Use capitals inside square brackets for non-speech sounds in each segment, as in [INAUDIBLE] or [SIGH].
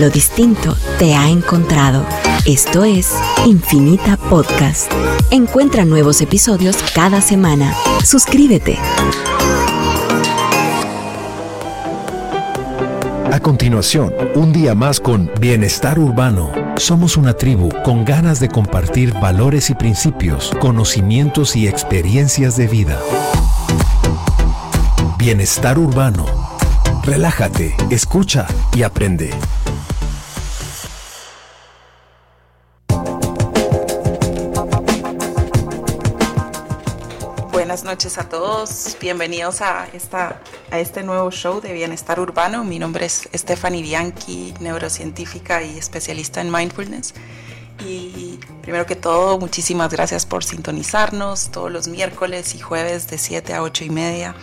Lo distinto te ha encontrado. Esto es Infinita Podcast. Encuentra nuevos episodios cada semana. Suscríbete. A continuación, un día más con Bienestar Urbano. Somos una tribu con ganas de compartir valores y principios, conocimientos y experiencias de vida. Bienestar Urbano. Relájate, escucha y aprende. Buenas noches a todos, bienvenidos a, esta, a este nuevo show de Bienestar Urbano. Mi nombre es Stephanie Bianchi, neurocientífica y especialista en mindfulness. Y primero que todo, muchísimas gracias por sintonizarnos todos los miércoles y jueves de 7 a 8 y media.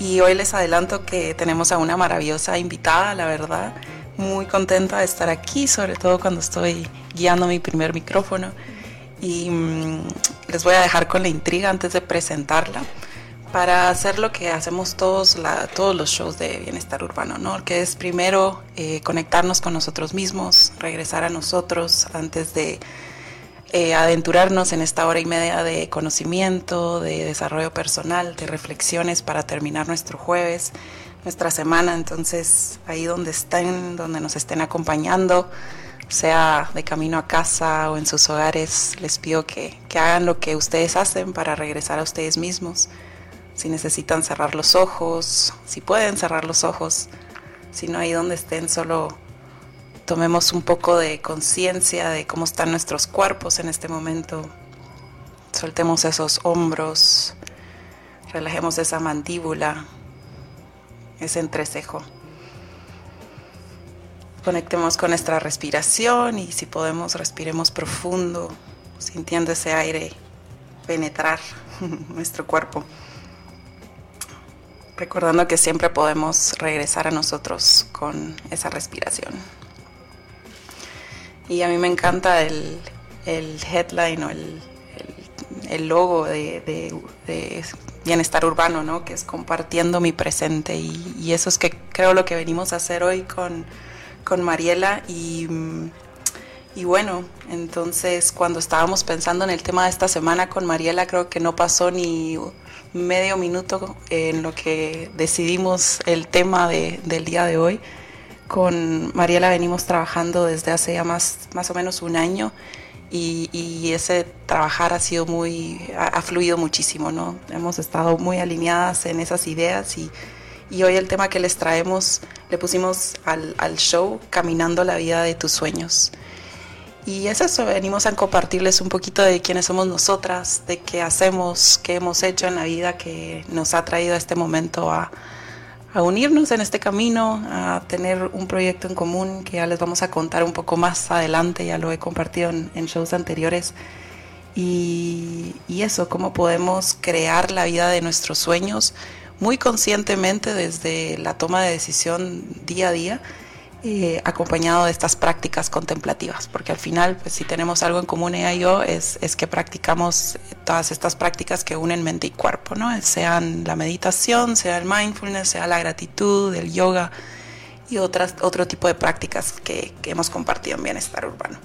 Y hoy les adelanto que tenemos a una maravillosa invitada, la verdad. Muy contenta de estar aquí, sobre todo cuando estoy guiando mi primer micrófono. Y mm, les voy a dejar con la intriga antes de presentarla para hacer lo que hacemos todos, todos los shows de bienestar urbano, ¿no? Que es primero eh, conectarnos con nosotros mismos, regresar a nosotros antes de eh, aventurarnos en esta hora y media de conocimiento, de desarrollo personal, de reflexiones para terminar nuestro jueves, nuestra semana. Entonces, ahí donde estén, donde nos estén acompañando, sea de camino a casa o en sus hogares, les pido que, que hagan lo que ustedes hacen para regresar a ustedes mismos. Si necesitan cerrar los ojos, si pueden cerrar los ojos, si no ahí donde estén, solo tomemos un poco de conciencia de cómo están nuestros cuerpos en este momento. Soltemos esos hombros, relajemos esa mandíbula, ese entrecejo. Conectemos con nuestra respiración y si podemos respiremos profundo, sintiendo ese aire penetrar [LAUGHS] nuestro cuerpo. Recordando que siempre podemos regresar a nosotros con esa respiración. Y a mí me encanta el, headline o el, logo de, Bienestar Urbano, ¿no? que es compartiendo mi presente. Y, eso es que creo lo que venimos a hacer hoy con, Mariela. Y, y bueno, entonces cuando estábamos pensando en el tema de esta semana con Mariela, creo que no pasó ni medio minuto en lo que decidimos el tema del día de hoy. Con Mariela venimos trabajando desde hace ya más, más o menos un año y, ese trabajar ha sido muy, ha, fluido muchísimo, ¿no? Hemos estado muy alineadas en esas ideas y, y hoy el tema que les traemos le pusimos al, al, show Caminando la vida de tus sueños. Y es eso, venimos a compartirles un poquito de quiénes somos nosotras, de qué hacemos, qué hemos hecho en la vida que nos ha traído a este momento a, a unirnos en este camino, a tener un proyecto en común que ya les vamos a contar un poco más adelante, ya lo he compartido en, shows anteriores. Y, y, eso, cómo podemos crear la vida de nuestros sueños muy conscientemente desde la toma de decisión día a día eh, acompañado de estas prácticas contemplativas, porque al final, pues si tenemos algo en común ella y yo, es, es que practicamos todas estas prácticas que unen mente y cuerpo, ¿no? Sean la meditación, sea el mindfulness, sea la gratitud, el yoga y otras, otro tipo de prácticas que, que hemos compartido en Bienestar Urbano.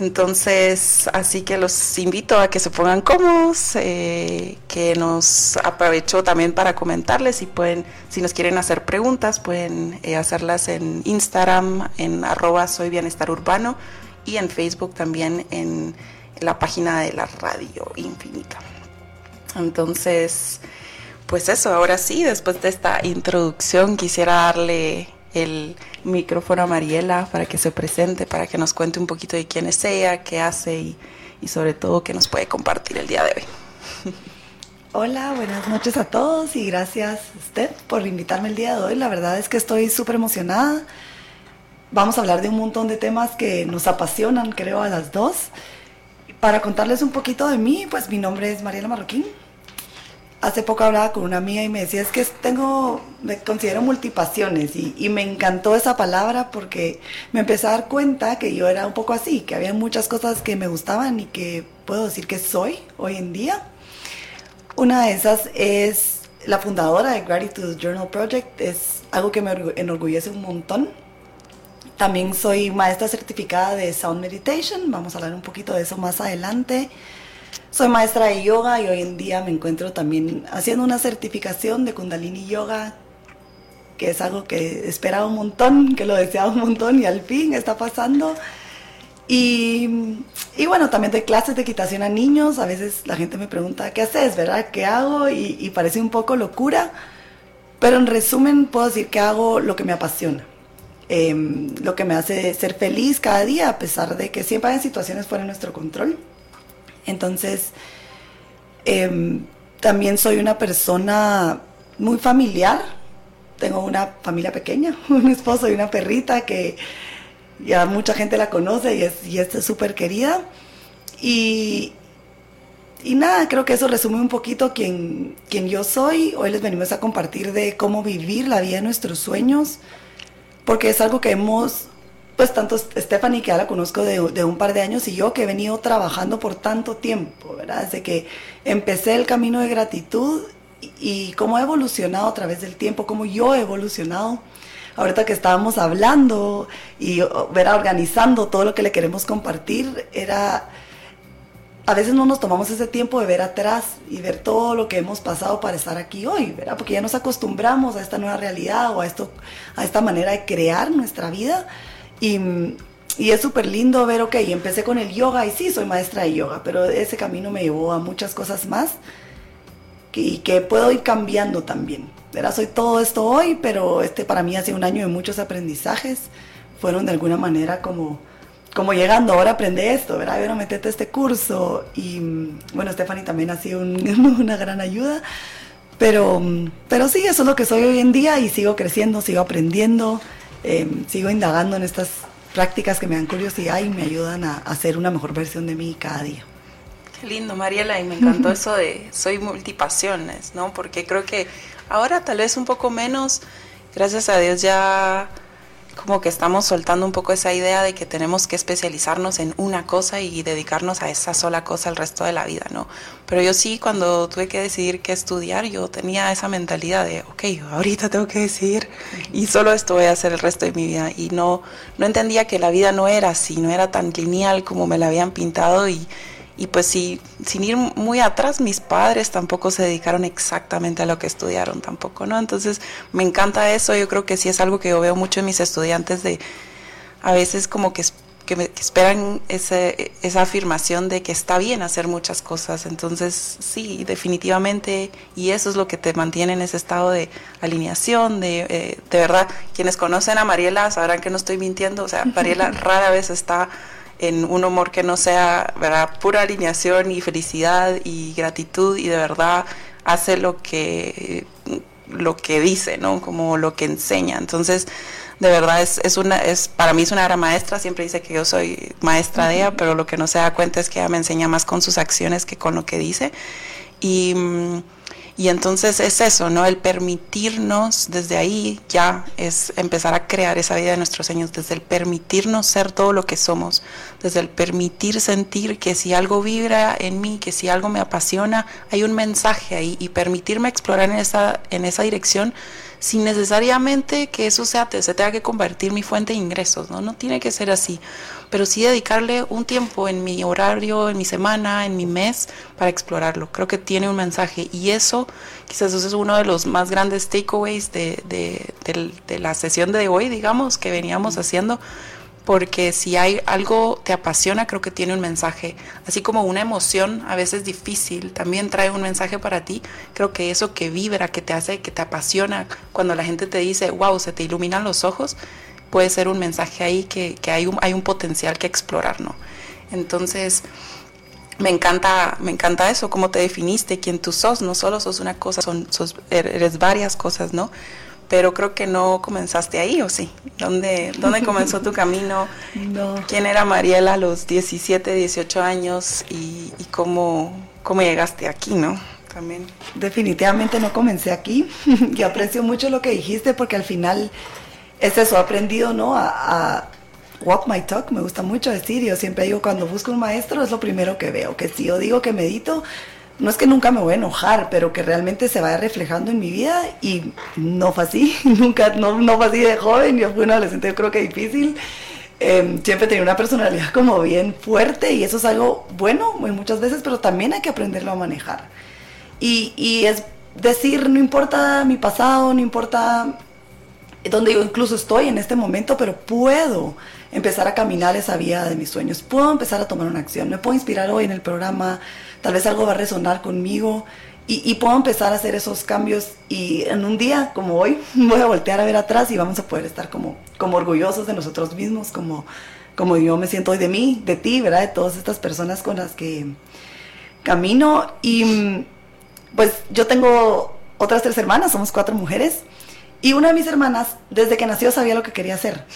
Entonces, así que los invito a que se pongan cómodos, eh, que nos aprovecho también para comentarles si pueden, si nos quieren hacer preguntas, pueden eh, hacerlas en Instagram, en arroba soy bienestar urbano y en Facebook también en, la página de la radio infinita. Entonces, pues eso, ahora sí, después de esta introducción quisiera darle el micrófono a Mariela para que se presente, para que nos cuente un poquito de quién es ella, qué hace y, sobre todo qué nos puede compartir el día de hoy. [LAUGHS] Hola, buenas noches a todos y gracias a usted por invitarme el día de hoy. La verdad es que estoy súper emocionada. Vamos a hablar de un montón de temas que nos apasionan, creo, a las dos. Para contarles un poquito de mí, pues mi nombre es Mariela Marroquín, hace poco hablaba con una amiga y me decía, es que tengo, me considero multipasiones y, me encantó esa palabra porque me empecé a dar cuenta que yo era un poco así, que había muchas cosas que me gustaban y que puedo decir que soy hoy en día. Una de esas es la fundadora de Gratitude Journal Project, es algo que me enorgullece un montón. También soy maestra certificada de Sound Meditation, vamos a hablar un poquito de eso más adelante. Soy maestra de yoga y hoy en día me encuentro también haciendo una certificación de Kundalini Yoga, que es algo que esperaba un montón, que lo deseaba un montón y al fin está pasando. Y, y, bueno, también doy clases de equitación a niños. A veces la gente me pregunta, ¿qué haces? ¿Verdad? ¿Qué hago? Y, parece un poco locura. Pero en resumen puedo decir que hago lo que me apasiona. Eh, lo que me hace ser feliz cada día, a pesar de que siempre hay situaciones fuera de nuestro control. Entonces, eh, también soy una persona muy familiar. Tengo una familia pequeña, [LAUGHS] un esposo y una perrita que ya mucha gente la conoce y es súper querida. Y, y nada, creo que eso resume un poquito quién, quién yo soy. Hoy les venimos a compartir de cómo vivir la vida de nuestros sueños, porque es algo que hemos, pues tanto Stephanie, que ya la conozco de, de, un par de años, y yo que he venido trabajando por tanto tiempo, ¿verdad? Desde que empecé el camino de gratitud y, y cómo he evolucionado a través del tiempo, cómo yo he evolucionado ahorita que estábamos hablando y verá organizando todo lo que le queremos compartir, era a veces no nos tomamos ese tiempo de ver atrás y ver todo lo que hemos pasado para estar aquí hoy, ¿verdad? Porque ya nos acostumbramos a esta nueva realidad o a esto a esta manera de crear nuestra vida y y es súper lindo ver, ok, empecé con el yoga y sí, soy maestra de yoga, pero ese camino me llevó a muchas cosas más y que puedo ir cambiando también. ¿verdad? Soy todo esto hoy, pero este para mí ha sido un año de muchos aprendizajes. Fueron de alguna manera como, como llegando, ahora aprende esto, ¿verdad? Ahora metete este curso. Y bueno, Stephanie también ha sido un, [LAUGHS] una gran ayuda. Pero, pero sí, eso es lo que soy hoy en día y sigo creciendo, sigo aprendiendo, eh, sigo indagando en estas prácticas que me dan curiosidad y me ayudan a, a ser una mejor versión de mí cada día. Qué lindo, Mariela, y me encantó [LAUGHS] eso de soy multipasiones, ¿no? Porque creo que ahora tal vez un poco menos, gracias a Dios ya como que estamos soltando un poco esa idea de que tenemos que especializarnos en una cosa y dedicarnos a esa sola cosa el resto de la vida, ¿no? Pero yo sí, cuando tuve que decidir qué estudiar, yo tenía esa mentalidad de, ok, ahorita tengo que decidir y solo esto voy a hacer el resto de mi vida. Y no, no entendía que la vida no era así, no era tan lineal como me la habían pintado y y pues sí, sin ir muy atrás, mis padres tampoco se dedicaron exactamente a lo que estudiaron tampoco, ¿no? Entonces me encanta eso, yo creo que sí es algo que yo veo mucho en mis estudiantes de a veces como que, que, me, que esperan ese, esa afirmación de que está bien hacer muchas cosas, entonces sí, definitivamente, y eso es lo que te mantiene en ese estado de alineación, de, eh, de verdad, quienes conocen a Mariela sabrán que no estoy mintiendo, o sea, Mariela [LAUGHS] rara vez está en un humor que no sea ¿verdad? pura alineación y felicidad y gratitud y de verdad hace lo que lo que dice, ¿no? Como lo que enseña. Entonces, de verdad es, es una es para mí es una gran maestra, siempre dice que yo soy maestra de ella, pero lo que no se da cuenta es que ella me enseña más con sus acciones que con lo que dice. Y mm, y entonces es eso, ¿no? El permitirnos desde ahí ya es empezar a crear esa vida de nuestros sueños, desde el permitirnos ser todo lo que somos, desde el permitir sentir que si algo vibra en mí, que si algo me apasiona, hay un mensaje ahí y permitirme explorar en esa, en esa dirección sin necesariamente que eso sea, se tenga que convertir mi fuente de ingresos, ¿no? No tiene que ser así, pero sí dedicarle un tiempo en mi horario, en mi semana, en mi mes, para explorarlo. Creo que tiene un mensaje y eso quizás eso es uno de los más grandes takeaways de, de, de, de la sesión de hoy, digamos, que veníamos haciendo porque si hay algo te apasiona, creo que tiene un mensaje, así como una emoción a veces difícil, también trae un mensaje para ti. Creo que eso que vibra, que te hace, que te apasiona, cuando la gente te dice, wow, se te iluminan los ojos, puede ser un mensaje ahí que, que hay, un, hay un potencial que explorar, ¿no? Entonces, me encanta, me encanta eso, cómo te definiste, quién tú sos, no solo sos una cosa, son, sos, eres varias cosas, ¿no? pero creo que no comenzaste ahí, ¿o sí? ¿Dónde, dónde [LAUGHS] comenzó tu camino? No. ¿Quién era Mariela a los 17, 18 años y, y cómo, cómo llegaste aquí, no? También. Definitivamente no comencé aquí [LAUGHS] y aprecio mucho lo que dijiste porque al final es eso, he aprendido, ¿no? A, walk my talk, me gusta mucho decir, yo siempre digo, cuando busco un maestro es lo primero que veo, que si yo digo que medito, no es que nunca me voy a enojar, pero que realmente se vaya reflejando en mi vida y no fue así, [LAUGHS] nunca, no, no fue así de joven, yo fui un adolescente yo creo que difícil, eh, siempre tenía una personalidad como bien fuerte y eso es algo bueno muchas veces, pero también hay que aprenderlo a manejar. Y, y es decir, no importa mi pasado, no importa donde yo incluso estoy en este momento, pero puedo empezar a caminar esa vía de mis sueños, puedo empezar a tomar una acción, me puedo inspirar hoy en el programa, tal vez algo va a resonar conmigo. Y, puedo empezar a hacer esos cambios. Y en un día como hoy [LAUGHS] voy a voltear a ver atrás y vamos a poder estar como, como orgullosos de nosotros mismos, como, como yo me siento hoy de mí, de ti, ¿verdad? De todas estas personas con las que camino. Y pues yo tengo otras tres hermanas, somos cuatro mujeres y una de mis hermanas desde que nació sabía lo que quería hacer.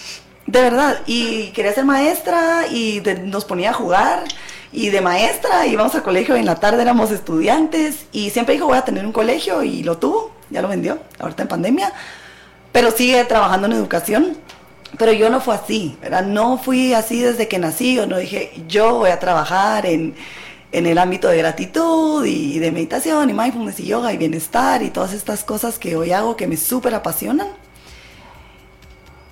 De verdad, y quería ser maestra y nos ponía a jugar y de maestra íbamos al colegio en la tarde éramos estudiantes y siempre dijo voy a tener un colegio y lo tuvo, ya lo vendió, ahorita en pandemia, pero sigue trabajando en educación. Pero yo no fue así, ¿verdad? No fui así desde que nací, o no dije yo voy a trabajar en, en el ámbito de gratitud y de meditación y mindfulness y yoga y bienestar y todas estas cosas que hoy hago que me súper apasionan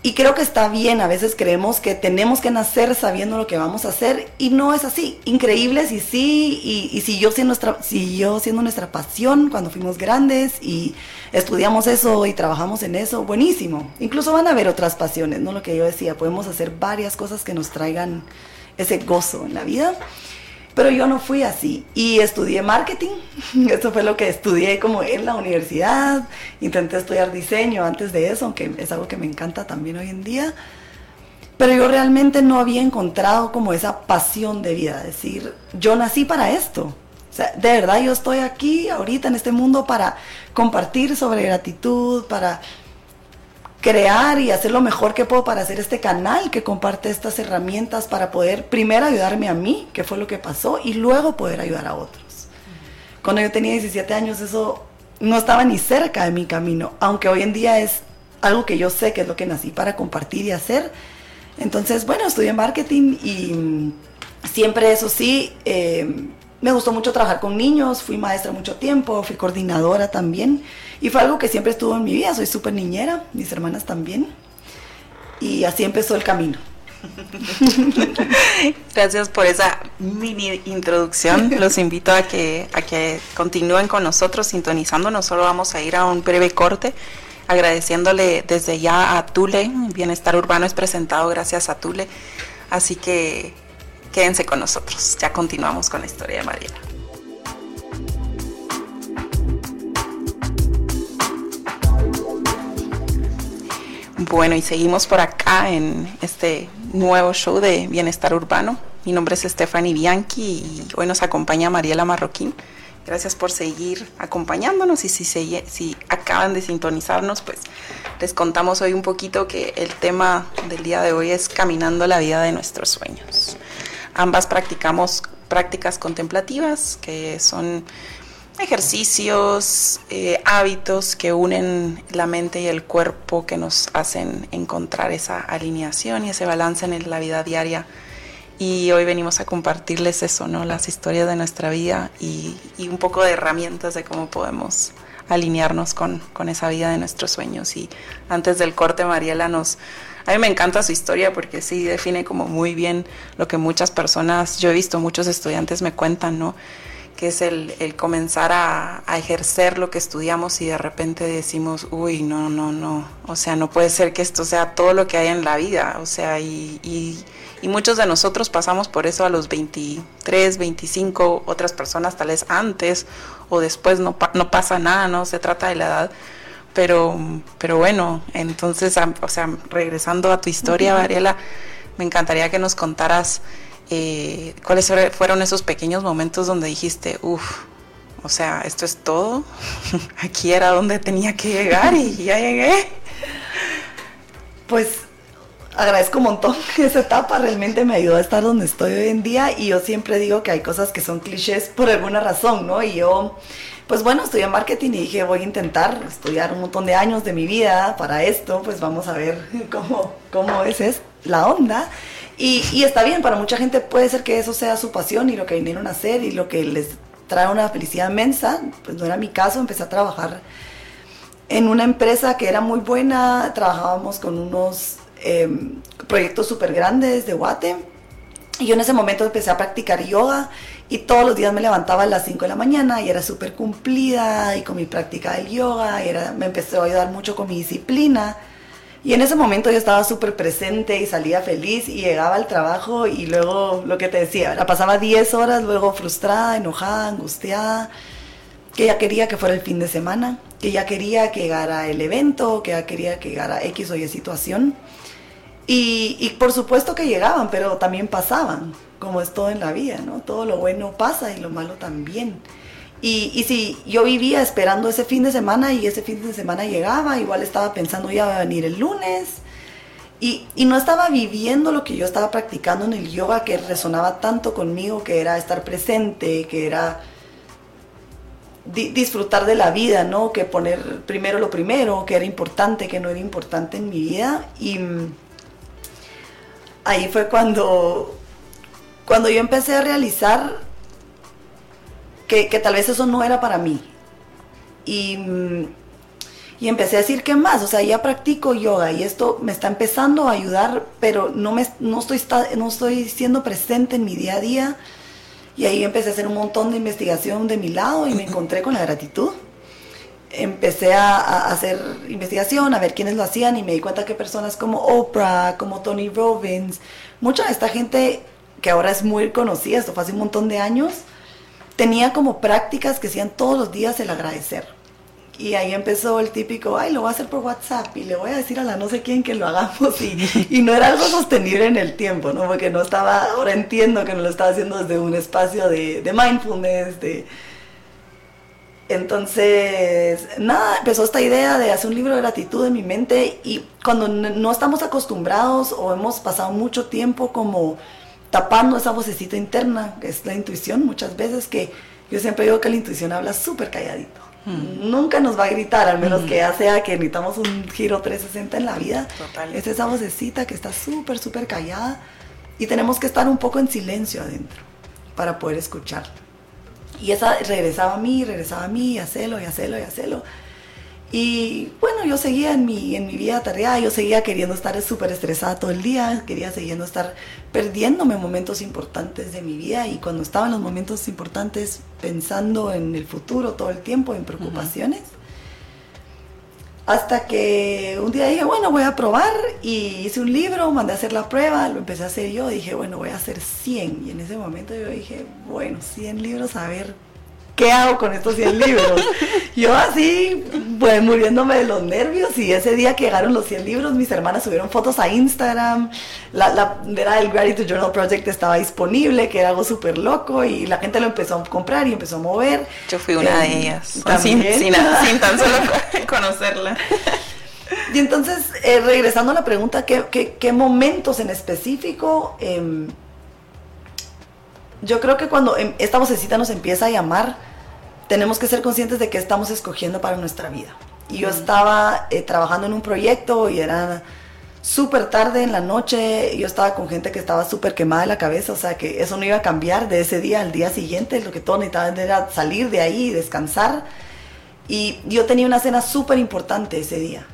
y creo que está bien, a veces creemos que tenemos que nacer sabiendo lo que vamos a hacer y no es así. Increíble si sí, y, y siguió, siendo nuestra, siguió siendo nuestra pasión cuando fuimos grandes y estudiamos eso y trabajamos en eso, buenísimo. Incluso van a haber otras pasiones, ¿no? Lo que yo decía, podemos hacer varias cosas que nos traigan ese gozo en la vida. Pero yo no fui así y estudié marketing. [LAUGHS] Eso fue lo que estudié como en la universidad. Intenté estudiar diseño antes de eso, aunque es algo que me encanta también hoy en día. Pero yo realmente no había encontrado como esa pasión de vida, decir, yo nací para esto. O sea, de verdad yo estoy aquí ahorita en este mundo para compartir sobre gratitud, para crear y hacer lo mejor que puedo para hacer este canal que comparte estas herramientas para poder primero ayudarme a mí, que fue lo que pasó, y luego poder ayudar a otros. Cuando yo tenía 17 años eso no estaba ni cerca de mi camino, aunque hoy en día es algo que yo sé que es lo que nací para compartir y hacer. Entonces, bueno, estudié marketing y siempre eso sí, eh, me gustó mucho trabajar con niños, fui maestra mucho tiempo, fui coordinadora también. Y fue algo que siempre estuvo en mi vida, soy súper niñera, mis hermanas también. Y así empezó el camino. [LAUGHS] Gracias por esa mini introducción. [LAUGHS] Los invito a que, a que continúen con nosotros sintonizándonos. Solo vamos a ir a un breve corte agradeciéndole desde ya a Tule. Bienestar Urbano es presentado gracias a Tule. Así que quédense con nosotros. Ya continuamos con la historia de Mariela. Bueno, y seguimos por acá en este nuevo show de Bienestar Urbano. Mi nombre es Stephanie Bianchi y hoy nos acompaña Mariela Marroquín. Gracias por seguir acompañándonos y si, si acaban de sintonizarnos, pues les contamos hoy un poquito que el tema del día de hoy es caminando la vida de nuestros sueños. Ambas practicamos prácticas contemplativas, que son ejercicios, eh, hábitos que unen la mente y el cuerpo, que nos hacen encontrar esa alineación y ese balance en la vida diaria. Y hoy venimos a compartirles eso, ¿no? Las historias de nuestra vida y, un poco de herramientas de cómo podemos alinearnos con, con, esa vida de nuestros sueños. Y antes del corte, Mariela nos... A mí me encanta su historia porque sí define como muy bien lo que muchas personas, yo he visto muchos estudiantes me cuentan, ¿no? que es el, comenzar a, ejercer lo que estudiamos y de repente decimos, uy, no, no, no, o sea, no puede ser que esto sea todo lo que hay en la vida, o sea, y, y, muchos de nosotros pasamos por eso a los 23, 25, otras personas tal vez antes o después no, no pasa nada, no se trata de la edad. Pero, pero bueno, entonces, o sea, regresando a tu historia, Variela, me encantaría que nos contaras eh, ¿cuáles fueron esos pequeños momentos donde dijiste, uff, o sea, esto es todo? [LAUGHS] Aquí era donde tenía que llegar y ya llegué. Pues agradezco un montón [LAUGHS] esa etapa, realmente me ayudó a estar donde estoy hoy en día y yo siempre digo que hay cosas que son clichés por alguna razón, ¿no? Y yo, pues bueno, estudié marketing y dije, voy a intentar estudiar un montón de años de mi vida para esto, pues vamos a ver [LAUGHS] cómo, cómo es, es la onda. Y, está bien, para mucha gente puede ser que eso sea su pasión y lo que vinieron a hacer y lo que les trae una felicidad inmensa, pues no era mi caso, empecé a trabajar en una empresa que era muy buena, trabajábamos con unos em, proyectos súper grandes de Guate, y yo en ese momento empecé a practicar yoga y todos los días me levantaba a las 5 de la mañana y era súper cumplida y con mi práctica del yoga, y era, me empezó a ayudar mucho con mi disciplina. Y en ese momento yo estaba súper presente y salía feliz y llegaba al trabajo y luego lo que te decía, la pasaba 10 horas luego frustrada, enojada, angustiada, que ya quería que fuera el fin de semana, que ya quería que llegara el evento, que ya quería que llegara X o Y situación. Y, por supuesto que llegaban, pero también pasaban, como es todo en la vida, ¿no? Todo lo bueno pasa y lo malo también. Y, y si yo vivía esperando ese fin de semana y ese fin de semana llegaba, igual estaba pensando ya va a venir el lunes. Y, y, no estaba viviendo lo que yo estaba practicando en el yoga que resonaba tanto conmigo, que era estar presente, que era disfrutar de la vida, ¿no? Que poner primero lo primero, que era importante, que no era importante en mi vida. Y ahí fue cuando, cuando yo empecé a realizar que, tal vez eso no era para mí. Y, y, empecé a decir, ¿qué más? O sea, ya practico yoga y esto me está empezando a ayudar, pero no, me, no, estoy, no estoy siendo presente en mi día a día. Y ahí empecé a hacer un montón de investigación de mi lado y me encontré con la gratitud empecé a, hacer investigación, a ver quiénes lo hacían y me di cuenta que personas como Oprah, como Tony Robbins, mucha de esta gente que ahora es muy conocida, esto fue hace un montón de años, tenía como prácticas que hacían todos los días el agradecer. Y ahí empezó el típico, ay, lo voy a hacer por WhatsApp y le voy a decir a la no sé quién que lo hagamos. Y, [LAUGHS] y no era algo sostenible en el tiempo, ¿no? Porque no estaba, ahora entiendo que no lo estaba haciendo desde un espacio de, de mindfulness, de, entonces, nada, empezó esta idea de hacer un libro de gratitud en mi mente y cuando no estamos acostumbrados o hemos pasado mucho tiempo como tapando esa vocecita interna, que es la intuición, muchas veces que yo siempre digo que la intuición habla súper calladito. Hmm. Nunca nos va a gritar, al menos hmm. que ya sea que necesitamos un giro 360 en la vida. Es esa vocecita que está súper, súper callada y tenemos que estar un poco en silencio adentro para poder escucharla. Y esa regresaba a mí, regresaba a mí, y hacerlo, y hacerlo, y hacerlo. Y bueno, yo seguía en mi, en mi vida tarea, yo seguía queriendo estar súper estresada todo el día, quería siguiendo estar perdiéndome momentos importantes de mi vida y cuando estaba en los momentos importantes pensando en el futuro todo el tiempo, en preocupaciones. Hasta que un día dije, bueno, voy a probar y hice un libro, mandé a hacer la prueba, lo empecé a hacer yo, dije, bueno, voy a hacer 100. Y en ese momento yo dije, bueno, 100 libros, a ver ¿qué hago con estos 100 libros? Yo así, pues muriéndome de los nervios y ese día que llegaron los 100 libros, mis hermanas subieron fotos a Instagram, la, la era el Gratitude Journal Project estaba disponible, que era algo súper loco y la gente lo empezó a comprar y empezó a mover. Yo fui una de eh, ellas, sin, sin, tan [LAUGHS] solo [LAUGHS] conocerla. Y entonces, eh, regresando a la pregunta, ¿qué, qué, momentos en específico? Em, yo creo que cuando em, esta vocecita nos empieza a llamar, tenemos que ser conscientes de qué estamos escogiendo para nuestra vida. Y yo estaba eh, trabajando en un proyecto y era súper tarde en la noche, yo estaba con gente que estaba súper quemada de la cabeza, o sea que eso no iba a cambiar de ese día al día siguiente, lo que todos necesitaban era salir de ahí y descansar. Y yo tenía una cena súper importante ese día,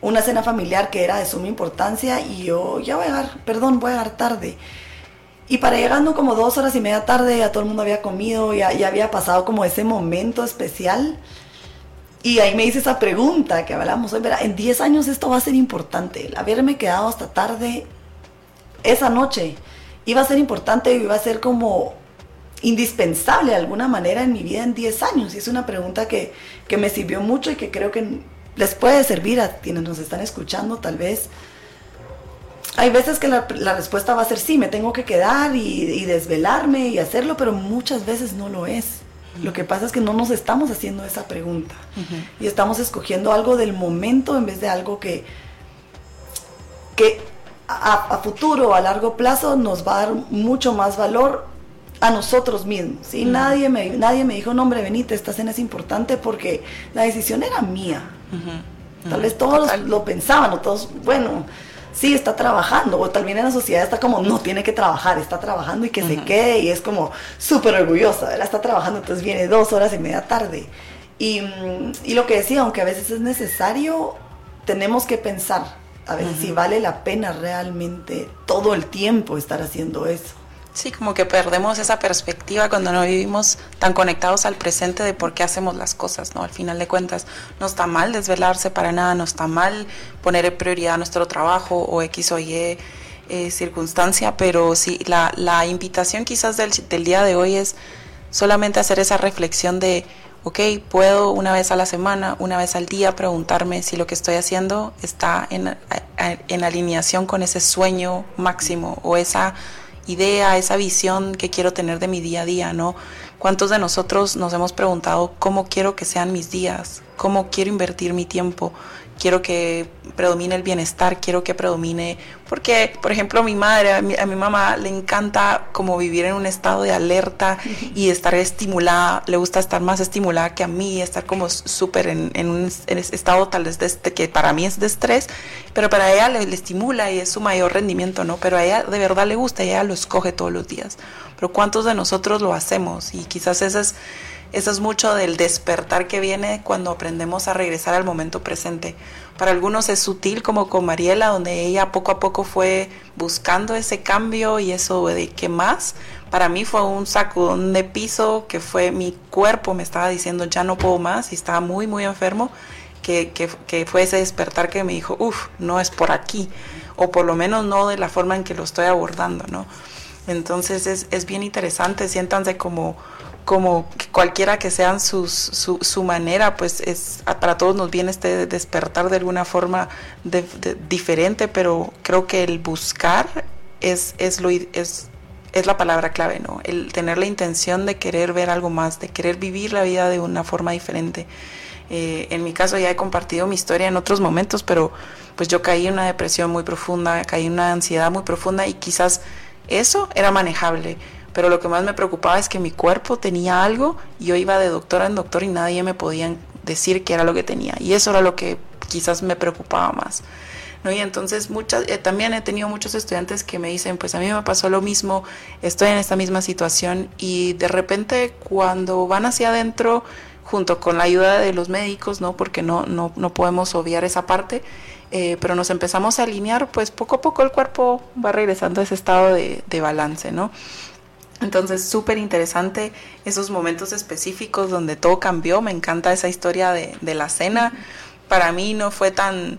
una cena familiar que era de suma importancia y yo ya voy a llegar, perdón, voy a llegar tarde. Y para llegando como dos horas y media tarde, ya todo el mundo había comido, ya, había pasado como ese momento especial. Y ahí me hice esa pregunta que hablamos hoy, en 10 años esto va a ser importante. El haberme quedado hasta tarde esa noche iba a ser importante y iba a ser como indispensable de alguna manera en mi vida en 10 años. Y es una pregunta que, que me sirvió mucho y que creo que les puede servir a quienes nos están escuchando tal vez hay veces que la, respuesta va a ser sí, me tengo que quedar y, desvelarme y hacerlo, pero muchas veces no lo es. Lo que pasa es que no nos estamos haciendo esa pregunta y estamos escogiendo algo del momento en vez de algo que, que a, futuro, a largo plazo, nos va a dar mucho más valor a nosotros mismos. ¿sí? nadie, me, nadie me dijo, no hombre, venite, esta cena es importante porque la decisión era mía. Tal vez todos lo pensaban, o todos, bueno, sí, está trabajando, o también en la sociedad está como, no tiene que trabajar, está trabajando y que se quede, y es como súper orgullosa, ¿verdad? Está trabajando, entonces viene dos horas y media tarde. Y, y lo que decía, aunque a veces es necesario, tenemos que pensar, a ver si vale la pena realmente todo el tiempo estar haciendo eso. Sí, como que perdemos esa perspectiva cuando no vivimos tan conectados al presente de por qué hacemos las cosas, ¿no? Al final de cuentas, no está mal desvelarse para nada, no está mal poner en prioridad nuestro trabajo o X o Y eh, circunstancia, pero sí, la, invitación quizás del, del día de hoy es solamente hacer esa reflexión de, ok, puedo una vez a la semana, una vez al día preguntarme si lo que estoy haciendo está en alineación con ese sueño máximo o esa idea, esa visión que quiero tener de mi día a día, ¿no? ¿Cuántos de nosotros nos hemos preguntado cómo quiero que sean mis días? ¿Cómo quiero invertir mi tiempo? Quiero que predomine el bienestar, quiero que predomine, porque por ejemplo mi madre, a mi, mamá le encanta como vivir en un estado de alerta y estar estimulada, le gusta estar más estimulada que a mí, estar como súper en, un estado tal vez de este, que para mí es de estrés, pero para ella le, estimula y es su mayor rendimiento, ¿no? Pero a ella de verdad le gusta y ella lo escoge todos los días. Pero ¿cuántos de nosotros lo hacemos? Y quizás ese es eso es mucho del despertar que viene cuando aprendemos a regresar al momento presente. Para algunos es sutil como con Mariela, donde ella poco a poco fue buscando ese cambio y eso de qué más. Para mí fue un sacudón de piso que fue mi cuerpo me estaba diciendo ya no puedo más y estaba muy muy enfermo. Que, que, fue ese despertar que me dijo, uff, no es por aquí, o por lo menos no de la forma en que lo estoy abordando, ¿no? Entonces es, es bien interesante, siéntanse como como cualquiera que sean sus, su, su, manera, pues es para todos nos viene este despertar de alguna forma de, diferente, pero creo que el buscar es, es, lo, es, es la palabra clave, ¿no? El tener la intención de querer ver algo más, de querer vivir la vida de una forma diferente. Eh, en mi caso ya he compartido mi historia en otros momentos, pero pues yo caí en una depresión muy profunda, caí en una ansiedad muy profunda y quizás eso era manejable pero lo que más me preocupaba es que mi cuerpo tenía algo y yo iba de doctor en doctor y nadie me podía decir qué era lo que tenía. Y eso era lo que quizás me preocupaba más. ¿no? Y entonces muchas, eh, también he tenido muchos estudiantes que me dicen, pues a mí me pasó lo mismo, estoy en esta misma situación y de repente cuando van hacia adentro, junto con la ayuda de los médicos, ¿no? porque no, no, no podemos obviar esa parte, eh, pero nos empezamos a alinear, pues poco a poco el cuerpo va regresando a ese estado de, de balance, ¿no? Entonces, súper interesante esos momentos específicos donde todo cambió. Me encanta esa historia de, de, la cena. Para mí no fue tan...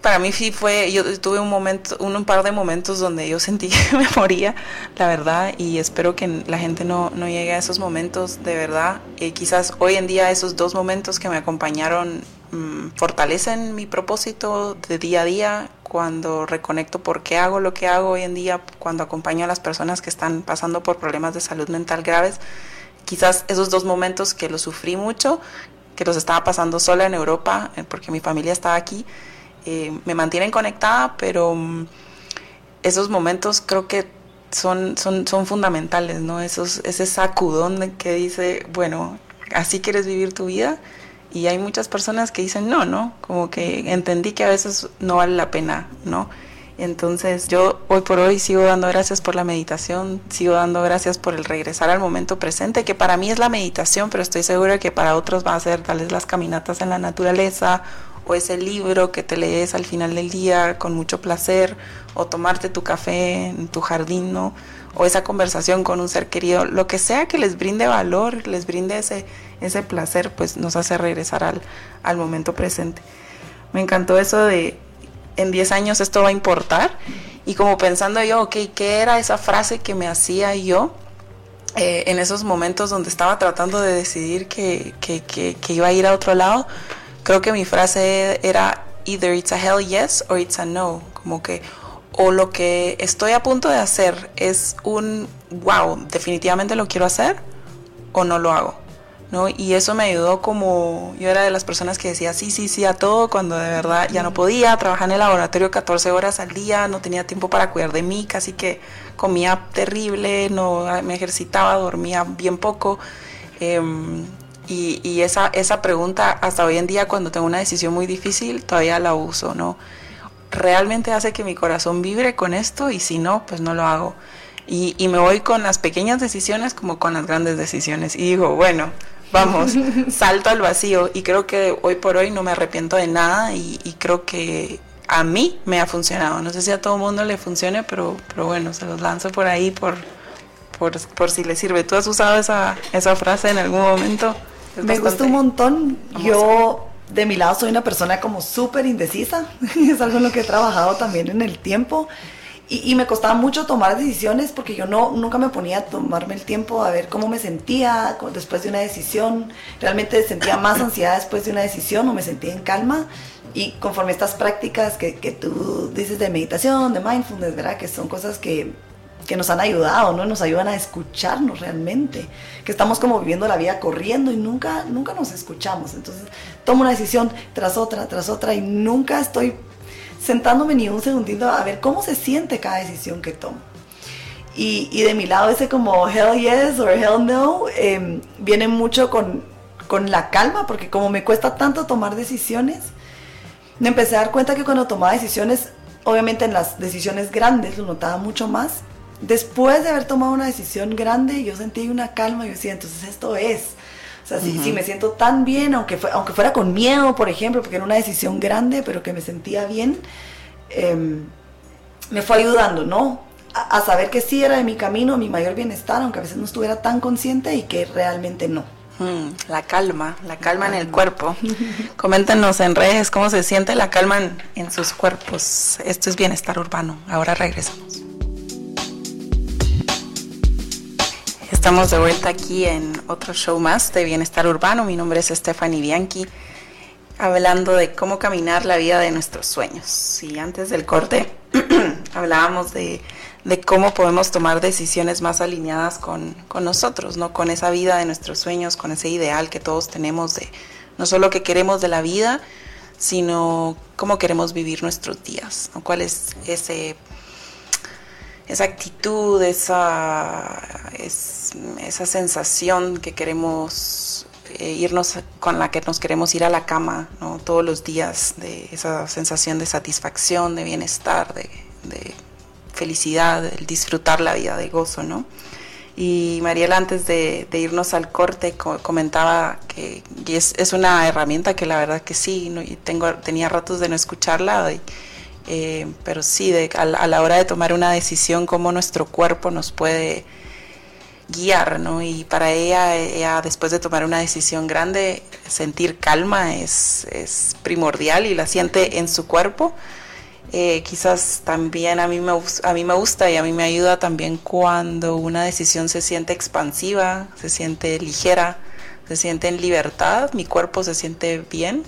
Para mí sí fue... Yo tuve un momento, un, par de momentos donde yo sentí [LAUGHS] que me moría, la verdad, y espero que la gente no, no llegue a esos momentos de verdad. Y quizás hoy en día esos dos momentos que me acompañaron mmm, fortalecen mi propósito de día a día cuando reconecto por qué hago lo que hago hoy en día, cuando acompaño a las personas que están pasando por problemas de salud mental graves. Quizás esos dos momentos que los sufrí mucho, que los estaba pasando sola en Europa, eh, porque mi familia estaba aquí, eh, me mantienen conectada, pero mm, esos momentos creo que son, son, son fundamentales, ¿no? Esos, ese sacudón que dice, bueno, así quieres vivir tu vida y hay muchas personas que dicen no, ¿no? Como que entendí que a veces no vale la pena, ¿no? Entonces yo hoy por hoy sigo dando gracias por la meditación, sigo dando gracias por el regresar al momento presente, que para mí es la meditación, pero estoy segura que para otros va a ser tal vez las caminatas en la naturaleza o ese libro que te lees al final del día con mucho placer o tomarte tu café en tu jardín, ¿no? o esa conversación con un ser querido, lo que sea que les brinde valor, les brinde ese, ese placer, pues nos hace regresar al, al momento presente. Me encantó eso de en 10 años esto va a importar y como pensando yo, ok, ¿qué era esa frase que me hacía yo eh, en esos momentos donde estaba tratando de decidir que, que, que, que iba a ir a otro lado? Creo que mi frase era either it's a hell yes or it's a no, como que o lo que estoy a punto de hacer es un wow, definitivamente lo quiero hacer o no lo hago. ¿No? Y eso me ayudó como yo era de las personas que decía sí, sí, sí a todo cuando de verdad ya no podía, trabajaba en el laboratorio 14 horas al día, no tenía tiempo para cuidar de mí, casi que comía terrible, no me ejercitaba, dormía bien poco. Em, y, esa, esa pregunta hasta hoy en día cuando tengo una decisión muy difícil todavía la uso, ¿no? realmente hace que mi corazón vibre con esto y si no, pues no lo hago. Y me voy con las pequeñas decisiones como con las grandes decisiones. Y digo, bueno, vamos, [LAUGHS] salto al vacío. Y creo que hoy por hoy no me arrepiento de nada y, y creo que a mí me ha funcionado. No sé si a todo el mundo le funcione, pero, pero bueno, se los lanzo por ahí por, por, por si le sirve. ¿Tú has usado esa, esa frase en algún momento? Es me gusta un montón. Yo de mi lado soy una persona como súper indecisa. [LAUGHS] es algo en lo que he trabajado también en el tiempo. Y, y, me costaba mucho tomar decisiones porque yo no, nunca me ponía a tomarme el tiempo a ver cómo me sentía después de una decisión. Realmente sentía más [COUGHS] ansiedad después de una decisión o me sentía en calma. Y conforme estas prácticas que, que tú dices de meditación, de mindfulness, ¿verdad? Que son cosas que, que nos han ayudado, ¿no? Nos ayudan a escucharnos realmente. Que estamos como viviendo la vida corriendo y nunca, nunca nos escuchamos. Entonces tomo una decisión tras otra, tras otra y nunca estoy sentándome ni un segundito a ver cómo se siente cada decisión que tomo. Y, y de mi lado ese como hell yes or hell no eh, viene mucho con, con la calma, porque como me cuesta tanto tomar decisiones, me empecé a dar cuenta que cuando tomaba decisiones, obviamente en las decisiones grandes lo notaba mucho más. Después de haber tomado una decisión grande, yo sentí una calma y yo decía, entonces esto es. O sea, si, me siento tan bien, aunque, aunque fuera con miedo, por ejemplo, porque era una decisión grande, pero que me sentía bien, em, me fue ayudando, ¿no? A, a, saber que sí era de mi camino, mi mayor bienestar, aunque a veces no estuviera tan consciente y que realmente no. Mm, la calma, la calma en el cuerpo. [LAUGHS] Coméntenos en redes cómo se siente la calma en, en sus cuerpos. Esto es bienestar urbano. Ahora regresamos. Estamos de vuelta aquí en otro show más de Bienestar Urbano. Mi nombre es Stephanie Bianchi, hablando de cómo caminar la vida de nuestros sueños. Y antes del corte [CLEARS THROAT] hablábamos de de cómo podemos tomar decisiones más alineadas con, con, nosotros, ¿no? Con esa vida de nuestros sueños, con ese ideal que todos tenemos de no solo que queremos de la vida, sino cómo queremos vivir nuestros días. Cuál es ese esa actitud, esa, es, esa sensación que queremos eh, irnos con la que nos queremos ir a la cama ¿no? todos los días, de esa sensación de satisfacción, de bienestar, de, de felicidad, el disfrutar la vida de gozo, ¿no? Y Mariela, antes de, irnos al corte, co comentaba que es, es, una herramienta que la verdad que sí, ¿no? y tengo, tenía ratos de no escucharla, eh, pero sí, a, la hora de tomar una decisión, cómo nuestro cuerpo nos puede guiar, ¿no? Y para ella, después de tomar una decisión grande, sentir calma es, es primordial y la siente en su cuerpo eh, quizás también a mí, me, a mí me gusta y a mí me ayuda también cuando una decisión se siente expansiva, se siente ligera, se siente en libertad, mi cuerpo se siente bien,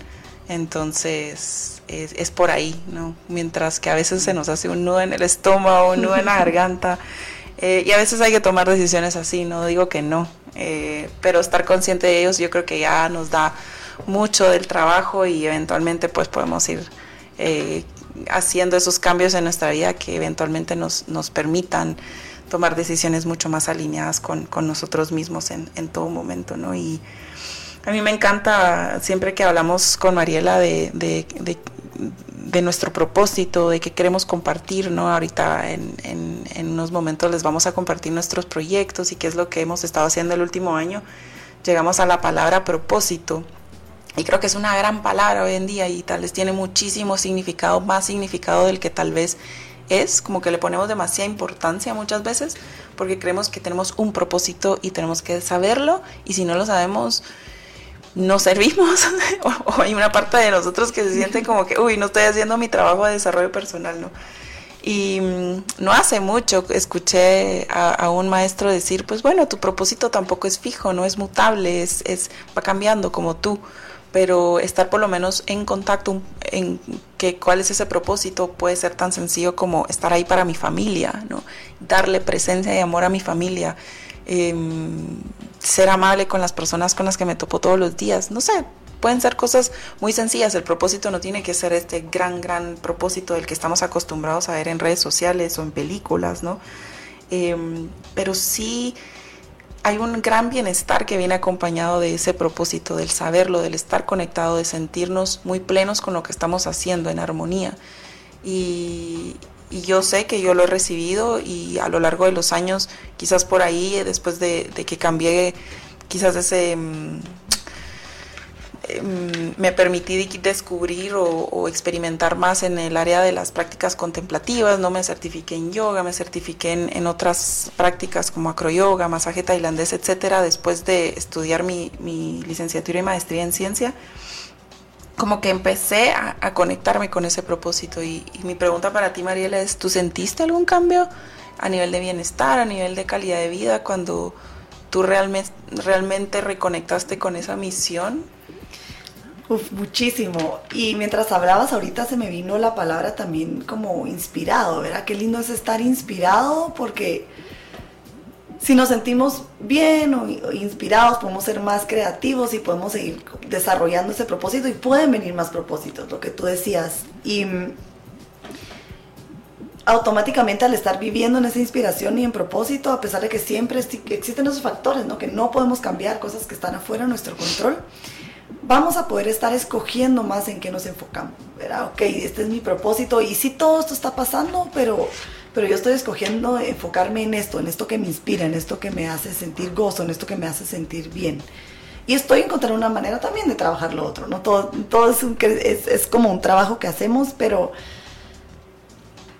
entonces es, es por ahí, ¿no? Mientras que a veces se nos hace un nudo en el estómago, un nudo en la [LAUGHS] garganta, eh, y a veces hay que tomar decisiones así, no digo que no, eh, pero estar consciente de ellos yo creo que ya nos da mucho del trabajo y eventualmente pues podemos ir eh, haciendo esos cambios en nuestra vida que eventualmente nos, nos permitan tomar decisiones mucho más alineadas con, con nosotros mismos en, en, todo momento, ¿no? Y a mí me encanta siempre que hablamos con Mariela de, de, de, de nuestro propósito, de que queremos compartir, ¿no? Ahorita en, en, en, unos momentos les vamos a compartir nuestros proyectos y qué es lo que hemos estado haciendo el último año. Llegamos a la palabra propósito y creo que es una gran palabra hoy en día y tal vez tiene muchísimo significado, más significado del que tal vez es, como que le ponemos demasiada importancia muchas veces porque creemos que tenemos un propósito y tenemos que saberlo y si no lo sabemos no servimos [LAUGHS] o, hay una parte de nosotros que se siente como que, uy, no estoy haciendo mi trabajo de desarrollo personal, ¿no? Y mmm, no hace mucho escuché a, un maestro decir, pues bueno, tu propósito tampoco es fijo, no es mutable, es, es va cambiando como tú pero estar por lo menos en contacto en que cuál es ese propósito puede ser tan sencillo como estar ahí para mi familia, ¿no? darle presencia y amor a mi familia, eh, ser amable con las personas con las que me topo todos los días, no sé, pueden ser cosas muy sencillas, el propósito no tiene que ser este gran, gran propósito del que estamos acostumbrados a ver en redes sociales o en películas, ¿no? Eh, pero sí hay un gran bienestar que viene acompañado de ese propósito, del saberlo, del estar conectado, de sentirnos muy plenos con lo que estamos haciendo, en armonía. y, yo sé que yo lo he recibido y a lo largo de los años, quizás por ahí, después de, que cambié quizás ese... Mm, em, me permití descubrir o, experimentar más en el área de las prácticas contemplativas, no me certifiqué en yoga, me certifiqué en, otras prácticas como acroyoga, masaje tailandés, etcétera, después de estudiar mi, mi licenciatura y maestría en ciencia como que empecé a, conectarme con ese propósito. Y, mi pregunta para ti, Mariela, es, ¿tú sentiste algún cambio a nivel de bienestar, a nivel de calidad de vida, cuando tú realmente, realmente reconectaste con esa misión? Uf, muchísimo. Y mientras hablabas ahorita se me vino la palabra también como inspirado, ¿verdad? Qué lindo es estar inspirado porque si nos sentimos bien o, inspirados, podemos ser más creativos y podemos seguir desarrollando ese propósito y pueden venir más propósitos, lo que tú decías. Y mm, automáticamente al estar viviendo en esa inspiración y en propósito, a pesar de que siempre existen esos factores, ¿no? que no podemos cambiar, cosas que están afuera de nuestro control, vamos a poder estar escogiendo más en qué nos enfocamos. ¿verdad? Ok, este es mi propósito y sí todo esto está pasando, pero pero yo estoy escogiendo enfocarme en esto, en esto que me inspira, en esto que me hace sentir gozo, en esto que me hace sentir bien. Y estoy encontrando una manera también de trabajar lo otro, ¿no? Todo, es, es, como un trabajo que hacemos, pero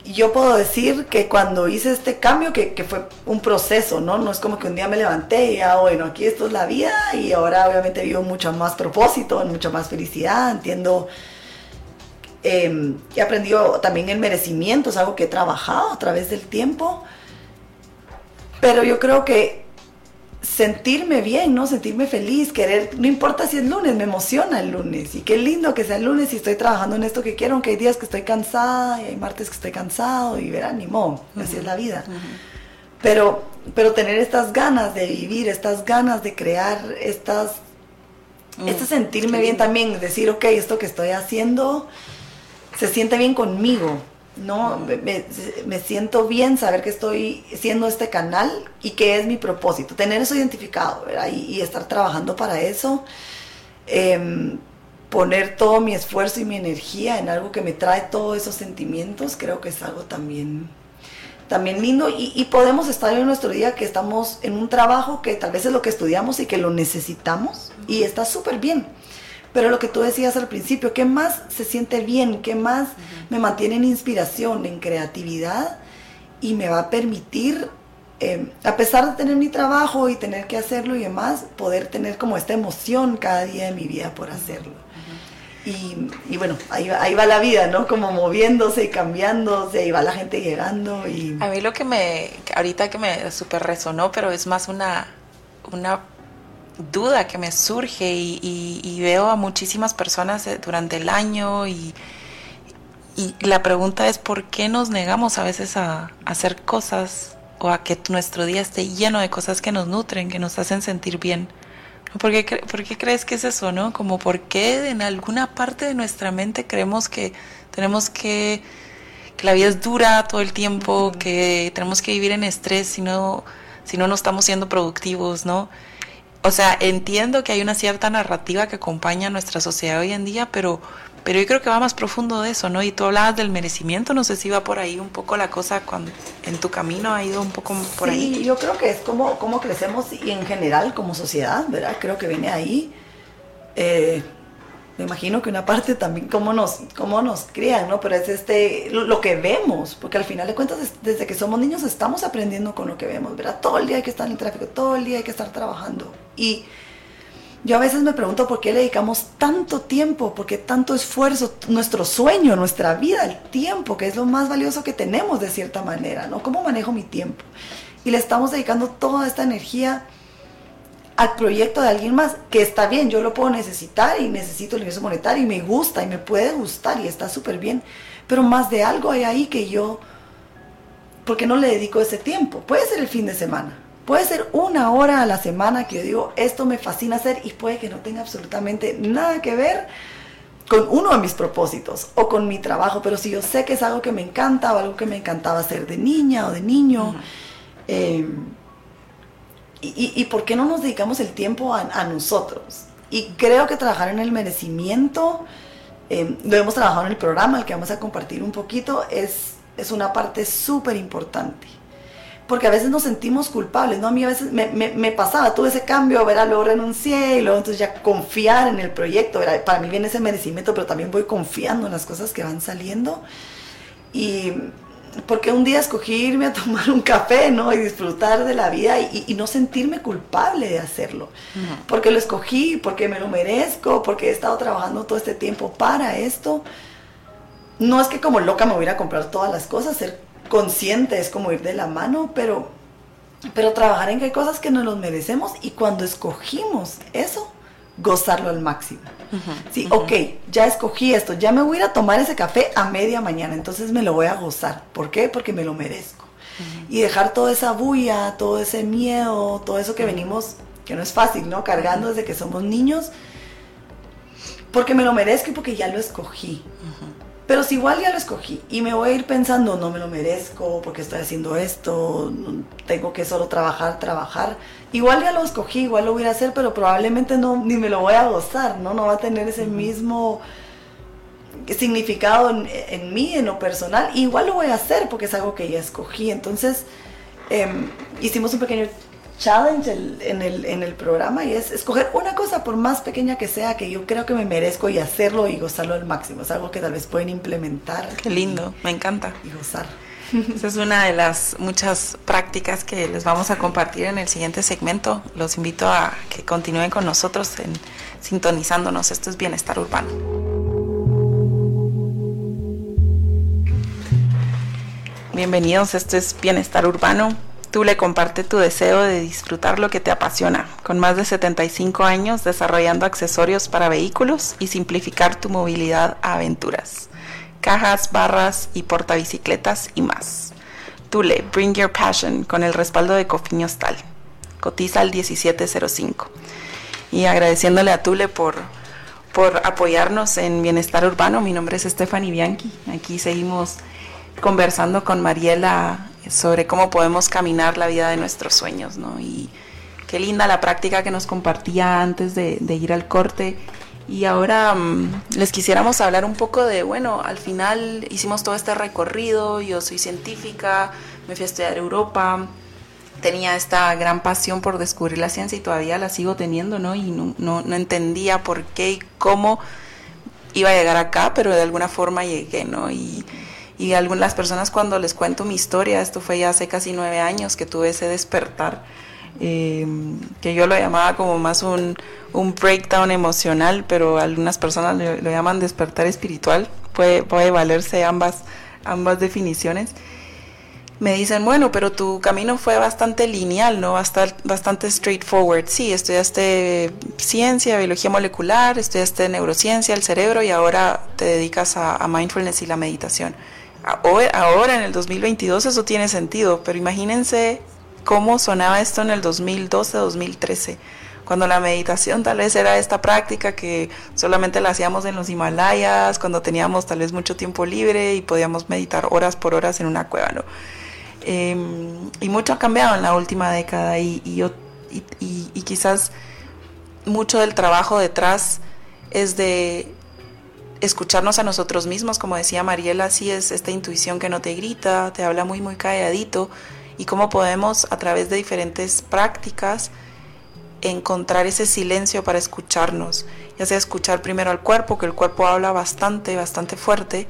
yo puedo decir que cuando hice este cambio, que, fue un proceso, ¿no? No es como que un día me levanté y ya, bueno, aquí esto es la vida y ahora obviamente vivo mucho más propósito, mucha más felicidad, entiendo eh, he aprendido también el merecimiento, es algo que he trabajado a través del tiempo. Pero yo creo que sentirme bien, ¿no? Sentirme feliz, querer, no importa si es lunes, me emociona el lunes. Y qué lindo que sea el lunes y estoy trabajando en esto que quiero, aunque hay días que estoy cansada y hay martes que estoy cansado y verán, ni modo, así es la vida. Pero, pero tener estas ganas de vivir, estas ganas de crear, estas, este sentirme bien también, decir, ok, esto que estoy haciendo se siente bien conmigo, ¿no? Me, siento bien saber que estoy siendo este canal y que es mi propósito, tener eso identificado, ¿verdad? Y, estar trabajando para eso, em, poner todo mi esfuerzo y mi energía en algo que me trae todos esos sentimientos, creo que es algo también, también lindo y, y podemos estar en nuestro día que estamos en un trabajo que tal vez es lo que estudiamos y que lo necesitamos y está súper bien pero lo que tú decías al principio, ¿qué más se siente bien? ¿Qué más me mantiene en inspiración, en creatividad? Y me va a permitir, em, a pesar de tener mi trabajo y tener que hacerlo y demás, poder tener como esta emoción cada día de mi vida por hacerlo. Y, bueno, ahí va, ahí va la vida, ¿no? Como moviéndose y cambiándose, ahí va la gente llegando. Y... A mí lo que me, ahorita que me súper resonó, pero es más una, una duda que me surge y, veo a muchísimas personas eh, durante el año y, y, la pregunta es por qué nos negamos a veces a, hacer cosas o a que nuestro día esté lleno de cosas que nos nutren, que nos hacen sentir bien. ¿Por qué, ¿Por qué crees que es eso, no? Como por qué en alguna parte de nuestra mente creemos que tenemos que, que la vida es dura todo el tiempo, que tenemos que vivir en estrés si no, si no, no estamos siendo productivos, ¿no? O sea, entiendo que hay una cierta narrativa que acompaña a nuestra sociedad hoy en día, pero, pero yo creo que va más profundo de eso, ¿no? Y tú hablabas del merecimiento, no sé si va por ahí un poco la cosa cuando en tu camino ha ido un poco por ahí. Sí, yo creo que es como, como crecemos y en general como sociedad, ¿verdad? Creo que viene ahí. Eh, me imagino que una parte también cómo nos, cómo nos crían, ¿no? Pero es este, lo, que vemos, porque al final de cuentas desde que somos niños estamos aprendiendo con lo que vemos, ¿verdad? Todo el día hay que estar en el tráfico, todo el día hay que estar trabajando. Y yo a veces me pregunto por qué le dedicamos tanto tiempo, por qué tanto esfuerzo, nuestro sueño, nuestra vida, el tiempo, que es lo más valioso que tenemos de cierta manera, ¿no? ¿Cómo manejo mi tiempo? Y le estamos dedicando toda esta energía al proyecto de alguien más, que está bien, yo lo puedo necesitar y necesito el ingreso monetario y me gusta y me puede gustar y está súper bien, pero más de algo hay ahí que yo, ¿por qué no le dedico ese tiempo? Puede ser el fin de semana, puede ser una hora a la semana que yo digo, esto me fascina hacer y puede que no tenga absolutamente nada que ver con uno de mis propósitos o con mi trabajo, pero si yo sé que es algo que me encanta o algo que me encantaba hacer de niña o de niño, y, por qué no nos dedicamos el tiempo a, nosotros? Y creo que trabajar en el merecimiento eh, lo hemos trabajado en el programa, el que vamos a compartir un poquito, es, es una parte súper importante. Porque a veces nos sentimos culpables, ¿no? A mí a veces me, me, me pasaba, tuve ese cambio, ¿verdad? Luego renuncié y luego entonces ya confiar en el proyecto, ¿verdad? Para mí viene ese merecimiento, pero también voy confiando en las cosas que van saliendo. Y porque un día escogí irme a tomar un café, ¿no? Y disfrutar de la vida y, y no sentirme culpable de hacerlo. Porque lo escogí, porque me lo merezco, porque he estado trabajando todo este tiempo para esto. No es que como loca me hubiera a comprar todas las cosas, ser consciente es como ir de la mano, pero, pero trabajar en que hay cosas que nos los merecemos y cuando escogimos eso, gozarlo al máximo. Sí, ok, ya escogí esto, ya me voy a ir a tomar ese café a media mañana, entonces me lo voy a gozar. ¿Por qué? Porque me lo merezco. Y dejar toda esa bulla, todo ese miedo, todo eso que venimos, que no es fácil, ¿no? Cargando desde que somos niños, porque me lo merezco y porque ya lo escogí. Pero si igual ya lo escogí y me voy a ir pensando, no me lo merezco porque estoy haciendo esto, tengo que solo trabajar, trabajar. Igual ya lo escogí, igual lo voy a hacer, pero probablemente no, ni me lo voy a gozar, ¿no? No va a tener ese mismo significado en, en mí, en lo personal. Igual lo voy a hacer porque es algo que ya escogí. Entonces, eh, hicimos un pequeño challenge en, el, en el programa y es escoger una cosa por más pequeña que sea que yo creo que me merezco y hacerlo y gozarlo al máximo. Es algo que tal vez pueden implementar. Qué lindo, me encanta. Y gozar. [LAUGHS] Esa es una de las muchas prácticas que les vamos a compartir en el siguiente segmento. Los invito a que continúen con nosotros en sintonizándonos. Esto es Bienestar Urbano. Bienvenidos, esto es Bienestar Urbano. Tú le comparte tu deseo de disfrutar lo que te apasiona, con más de 75 años desarrollando accesorios para vehículos y simplificar tu movilidad a aventuras. Cajas, barras y portabicicletas y más. Tule, Bring Your Passion con el respaldo de Cofiños Tal. Cotiza al 1705. Y agradeciéndole a Tule por, por apoyarnos en Bienestar Urbano. Mi nombre es Stephanie Bianchi. Aquí seguimos conversando con Mariela sobre cómo podemos caminar la vida de nuestros sueños, ¿no? Y qué linda la práctica que nos compartía antes de, ir al corte. Y ahora um, les quisiéramos hablar un poco de, bueno, al final hicimos todo este recorrido, yo soy científica, me fui a estudiar Europa, tenía esta gran pasión por descubrir la ciencia y todavía la sigo teniendo, ¿no? Y no, no, no entendía por qué y cómo iba a llegar acá, pero de alguna forma llegué, ¿no? Y y algunas personas cuando les cuento mi historia, esto fue ya hace casi nueve años que tuve ese despertar, eh, que yo lo llamaba como más un, un, breakdown emocional, pero algunas personas lo, llaman despertar espiritual, puede, puede valerse ambas, ambas definiciones. Me dicen, bueno, pero tu camino fue bastante lineal, ¿no? Bastante, bastante straightforward. Sí, estudiaste ciencia, biología molecular, estudiaste neurociencia, el cerebro y ahora te dedicas a, a mindfulness y la meditación ahora en el 2022 eso tiene sentido, pero imagínense cómo sonaba esto en el 2012, 2013, cuando la meditación tal vez era esta práctica que solamente la hacíamos en los Himalayas, cuando teníamos tal vez mucho tiempo libre y podíamos meditar horas por horas en una cueva, ¿no? Eh, y mucho ha cambiado en la última década y quizás mucho del trabajo detrás es de escucharnos a nosotros mismos, como decía Mariela, así es esta intuición que no te grita, te habla muy muy calladito y cómo podemos a través de diferentes prácticas encontrar ese silencio para escucharnos, ya sea escuchar primero al cuerpo, que el cuerpo habla bastante, bastante fuerte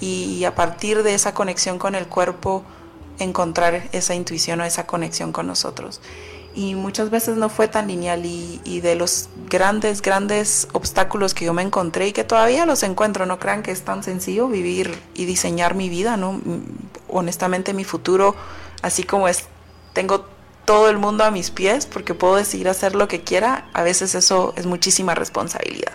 y a partir de esa conexión con el cuerpo encontrar esa intuición o esa conexión con nosotros y muchas veces no fue tan lineal y, de los grandes, grandes obstáculos que yo me encontré y que todavía los encuentro, no crean que es tan sencillo vivir y diseñar mi vida, ¿no? Honestamente mi futuro, así como es, tengo todo el mundo a mis pies porque puedo decidir hacer lo que quiera, a veces eso es muchísima responsabilidad.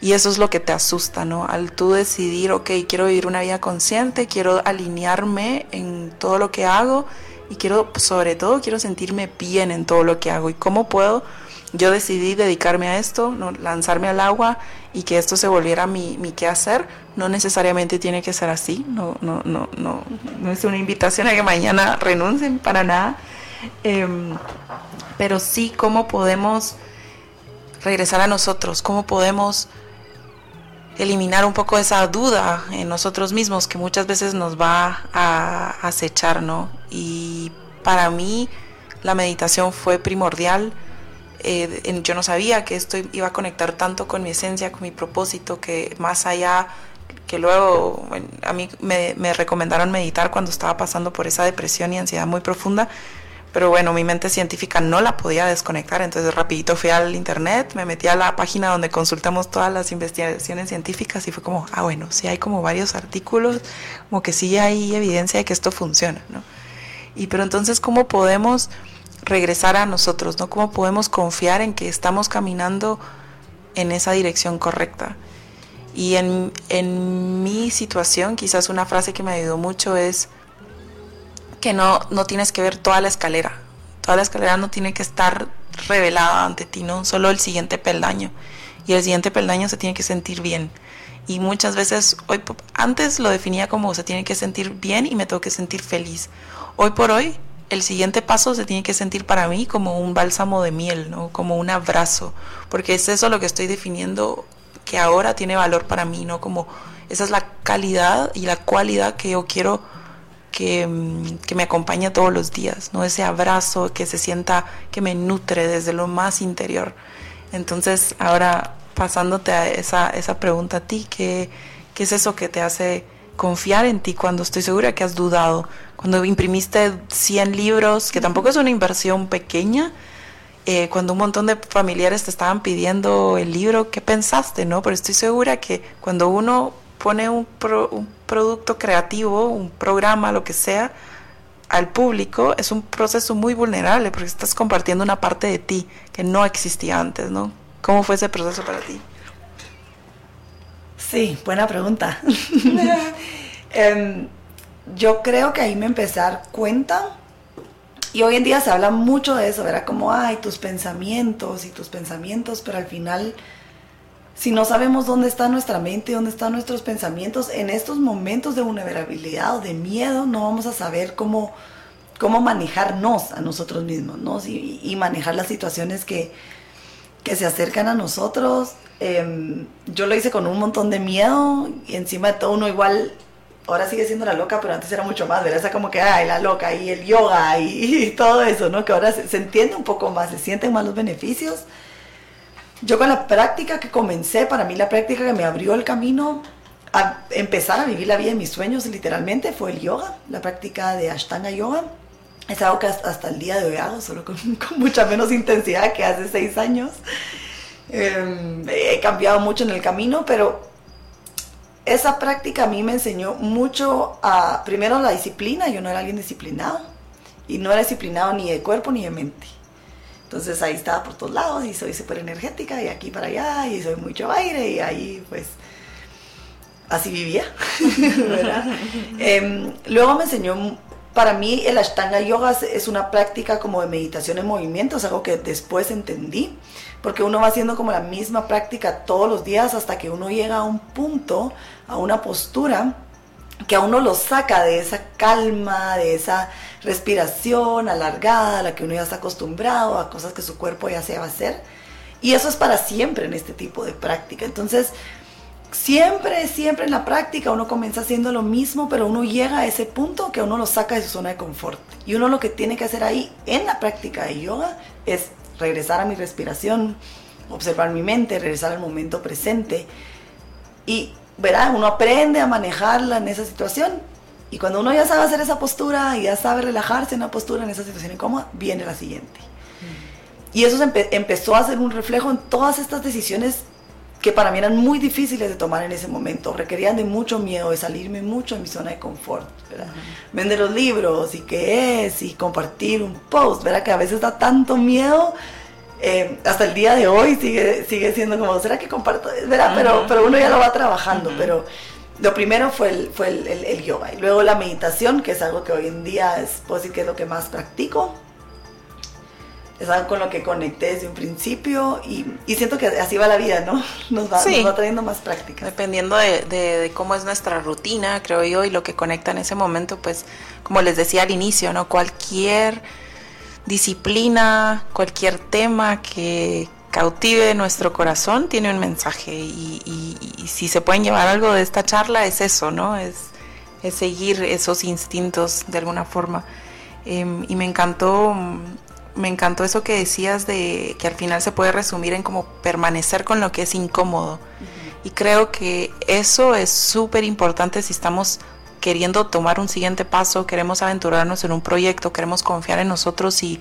Y eso es lo que te asusta, ¿no? Al tú decidir, ok, quiero vivir una vida consciente, quiero alinearme en todo lo que hago y quiero, sobre todo, quiero sentirme bien en todo lo que hago. ¿Y cómo puedo? Yo decidí dedicarme a esto, lanzarme al agua y que esto se volviera mi, mi quehacer. No necesariamente tiene que ser así, no, no, no, no, no es una invitación a que mañana renuncien para nada. Eh, pero sí, cómo podemos regresar a nosotros, cómo podemos eliminar un poco esa duda en nosotros mismos que muchas veces nos va a acechar, ¿no? Y para mí la meditación fue primordial. Eh, yo no sabía que esto iba a conectar tanto con mi esencia, con mi propósito, que más allá, que luego a mí me, me recomendaron meditar cuando estaba pasando por esa depresión y ansiedad muy profunda, pero bueno, mi mente científica no la podía desconectar, entonces rapidito fui al internet, me metí a la página donde consultamos todas las investigaciones científicas y fue como, ah bueno, sí hay como varios artículos, como que sí hay evidencia de que esto funciona, ¿no? Y pero entonces, ¿cómo podemos regresar a nosotros, ¿no? ¿Cómo podemos confiar en que estamos caminando en esa dirección correcta? Y en, en mi situación, quizás una frase que me ayudó mucho es, no, no tienes que ver toda la escalera. Toda la escalera no tiene que estar revelada ante ti, no solo el siguiente peldaño. Y el siguiente peldaño se tiene que sentir bien. Y muchas veces, hoy antes lo definía como se tiene que sentir bien y me tengo que sentir feliz. Hoy por hoy, el siguiente paso se tiene que sentir para mí como un bálsamo de miel, ¿no? como un abrazo, porque es eso lo que estoy definiendo que ahora tiene valor para mí, ¿no? Como esa es la calidad y la cualidad que yo quiero Mm, que, me acompaña todos los días, ¿no? Ese abrazo que se sienta, que me nutre desde lo más interior. Entonces, ahora pasándote a esa, esa pregunta a ti, ¿qué, ¿qué es eso que te hace confiar en ti cuando estoy segura que has dudado? Cuando imprimiste 100 libros, que tampoco es una inversión pequeña, eh, cuando un montón de familiares te estaban pidiendo el libro, ¿qué pensaste? no? Pero estoy segura que cuando uno pone un, producto creativo, un programa, lo que sea, al público, es un proceso muy vulnerable porque estás compartiendo una parte de ti que no existía antes, ¿no? ¿Cómo fue ese proceso para ti? Sí, buena pregunta. [LAUGHS] Em, yo creo que ahí me empecé a dar cuenta y hoy en día se habla mucho de eso, ¿verdad? Como, ay, tus pensamientos y tus pensamientos, pero al final si no sabemos dónde está nuestra mente, dónde están nuestros pensamientos, en estos momentos de vulnerabilidad o de miedo, no vamos a saber cómo, cómo manejarnos a nosotros mismos, ¿no? Y, manejar las situaciones que, que, se acercan a nosotros. Em, yo lo hice con un montón de miedo y encima de todo uno igual, ahora sigue siendo la loca, pero antes era mucho más, ¿verdad? Esa como que, ay, la loca y el yoga [LAUGHS] y, todo eso, ¿no? Que ahora se, se entiende un poco más, se sienten más los beneficios yo con la práctica que comencé, para mí la práctica que me abrió el camino a empezar a vivir la vida de mis sueños literalmente fue el yoga, la práctica de Ashtanga Yoga. Es algo que hasta el día de hoy hago, solo con, [LAUGHS] mucha menos intensidad que hace seis años. Em, he cambiado mucho en el camino, pero esa práctica a mí me enseñó mucho a, primero la disciplina, yo no era alguien disciplinado, y no era disciplinado ni de cuerpo ni de mente. Entonces ahí estaba por todos lados y soy súper energética y aquí para allá y soy mucho aire y ahí pues así vivía. [LAUGHS] [LAUGHS] Em, luego me enseñó, para mí el Ashtanga Yoga es una práctica como de meditación en movimiento, es algo que después entendí, porque uno va haciendo como la misma práctica todos los días hasta que uno llega a un punto, a una postura que a uno lo saca de esa calma, de esa respiración alargada, a la que uno ya está acostumbrado, a cosas que su cuerpo ya se va a hacer. Y eso es para siempre en este tipo de práctica. Entonces, siempre, siempre en la práctica uno comienza haciendo lo mismo, pero uno llega a ese punto que uno lo saca de su zona de confort. Y uno lo que tiene que hacer ahí en la práctica de yoga es regresar a mi respiración, observar mi mente, regresar al momento presente. Y verá, uno aprende a manejarla en esa situación. Y cuando uno ya sabe hacer esa postura y ya sabe relajarse en una postura, en esa situación incómoda, viene la siguiente. Y eso empezó a ser un reflejo en todas estas decisiones que para mí eran muy difíciles de tomar en ese momento, requerían de mucho miedo, de salirme mucho de mi zona de confort, Vender los libros y qué es, y compartir un post, ¿verdad? Que a veces da tanto miedo, eh, hasta el día de hoy sigue, sigue siendo como, ¿será que comparto? ¿verdad? Pero, pero uno ya lo va trabajando, pero lo primero fue, el, fue el, yoga y luego la meditación, que es algo que hoy en día es, decir que es lo que más practico. Es algo con lo que conecté desde un principio y, siento que así va la vida, ¿no? [LAUGHS] Nos va, nos va trayendo más práctica. Dependiendo de, de, cómo es nuestra rutina, creo yo, y lo que conecta en ese momento, pues, como les decía al inicio, ¿no? Cualquier disciplina, cualquier tema que, cautive nuestro corazón, tiene un mensaje. Y, si se pueden llevar algo de esta charla es eso, ¿no? Es, es seguir esos instintos de alguna forma. Em, y me encantó, me encantó eso que decías de que al final se puede resumir en como permanecer con lo que es incómodo. Y creo que eso es súper importante si estamos queriendo tomar un siguiente paso, queremos aventurarnos en un proyecto, queremos confiar en nosotros y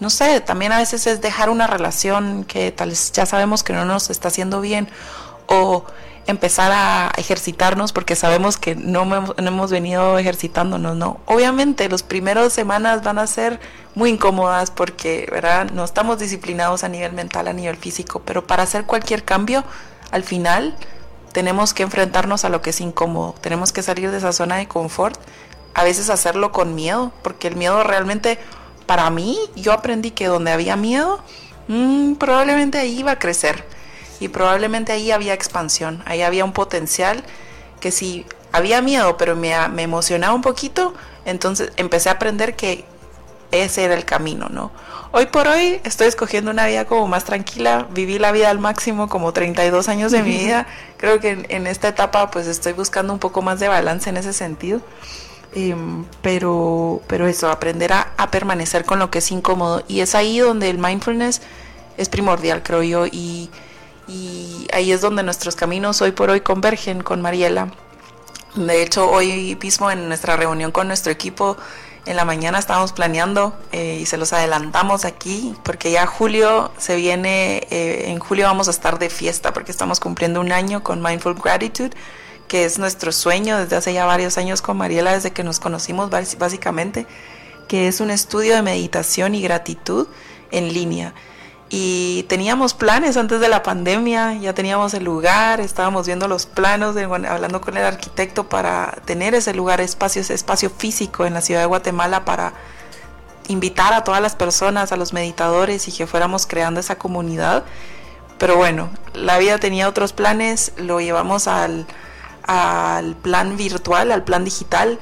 no sé, también a veces es dejar una relación que tal vez ya sabemos que no nos está haciendo bien o empezar a ejercitarnos porque sabemos que no, no hemos venido ejercitándonos, ¿no? Obviamente los primeros semanas van a ser muy incómodas porque, ¿verdad? No estamos disciplinados a nivel mental, a nivel físico, pero para hacer cualquier cambio, al final tenemos que enfrentarnos a lo que es incómodo, tenemos que salir de esa zona de confort, a veces hacerlo con miedo, porque el miedo realmente para mí, yo aprendí que donde había miedo, mm, probablemente ahí iba a crecer y probablemente ahí había expansión, ahí había un potencial que si había miedo, pero me, me emocionaba un poquito, entonces empecé a aprender que ese era el camino, ¿no? Hoy por hoy estoy escogiendo una vida como más tranquila, viví la vida al máximo como 32 años de mi vida, creo que en, en esta etapa pues estoy buscando un poco más de balance en ese sentido. Em, pero, pero eso, aprender a, permanecer con lo que es incómodo. Y es ahí donde el mindfulness es primordial, creo yo. Y, ahí es donde nuestros caminos hoy por hoy convergen con Mariela. De hecho, hoy mismo en nuestra reunión con nuestro equipo, en la mañana estábamos planeando eh, y se los adelantamos aquí porque ya julio se viene, eh, en julio vamos a estar de fiesta porque estamos cumpliendo un año con Mindful Gratitude que es nuestro sueño desde hace ya varios años con Mariela, desde que nos conocimos básicamente, que es un estudio de meditación y gratitud en línea. Y teníamos planes antes de la pandemia, ya teníamos el lugar, estábamos viendo los planos, hablando con el arquitecto para tener ese lugar, espacio, ese espacio físico en la ciudad de Guatemala para invitar a todas las personas, a los meditadores y que fuéramos creando esa comunidad. Pero bueno, la vida tenía otros planes, lo llevamos al, al plan virtual, al plan digital.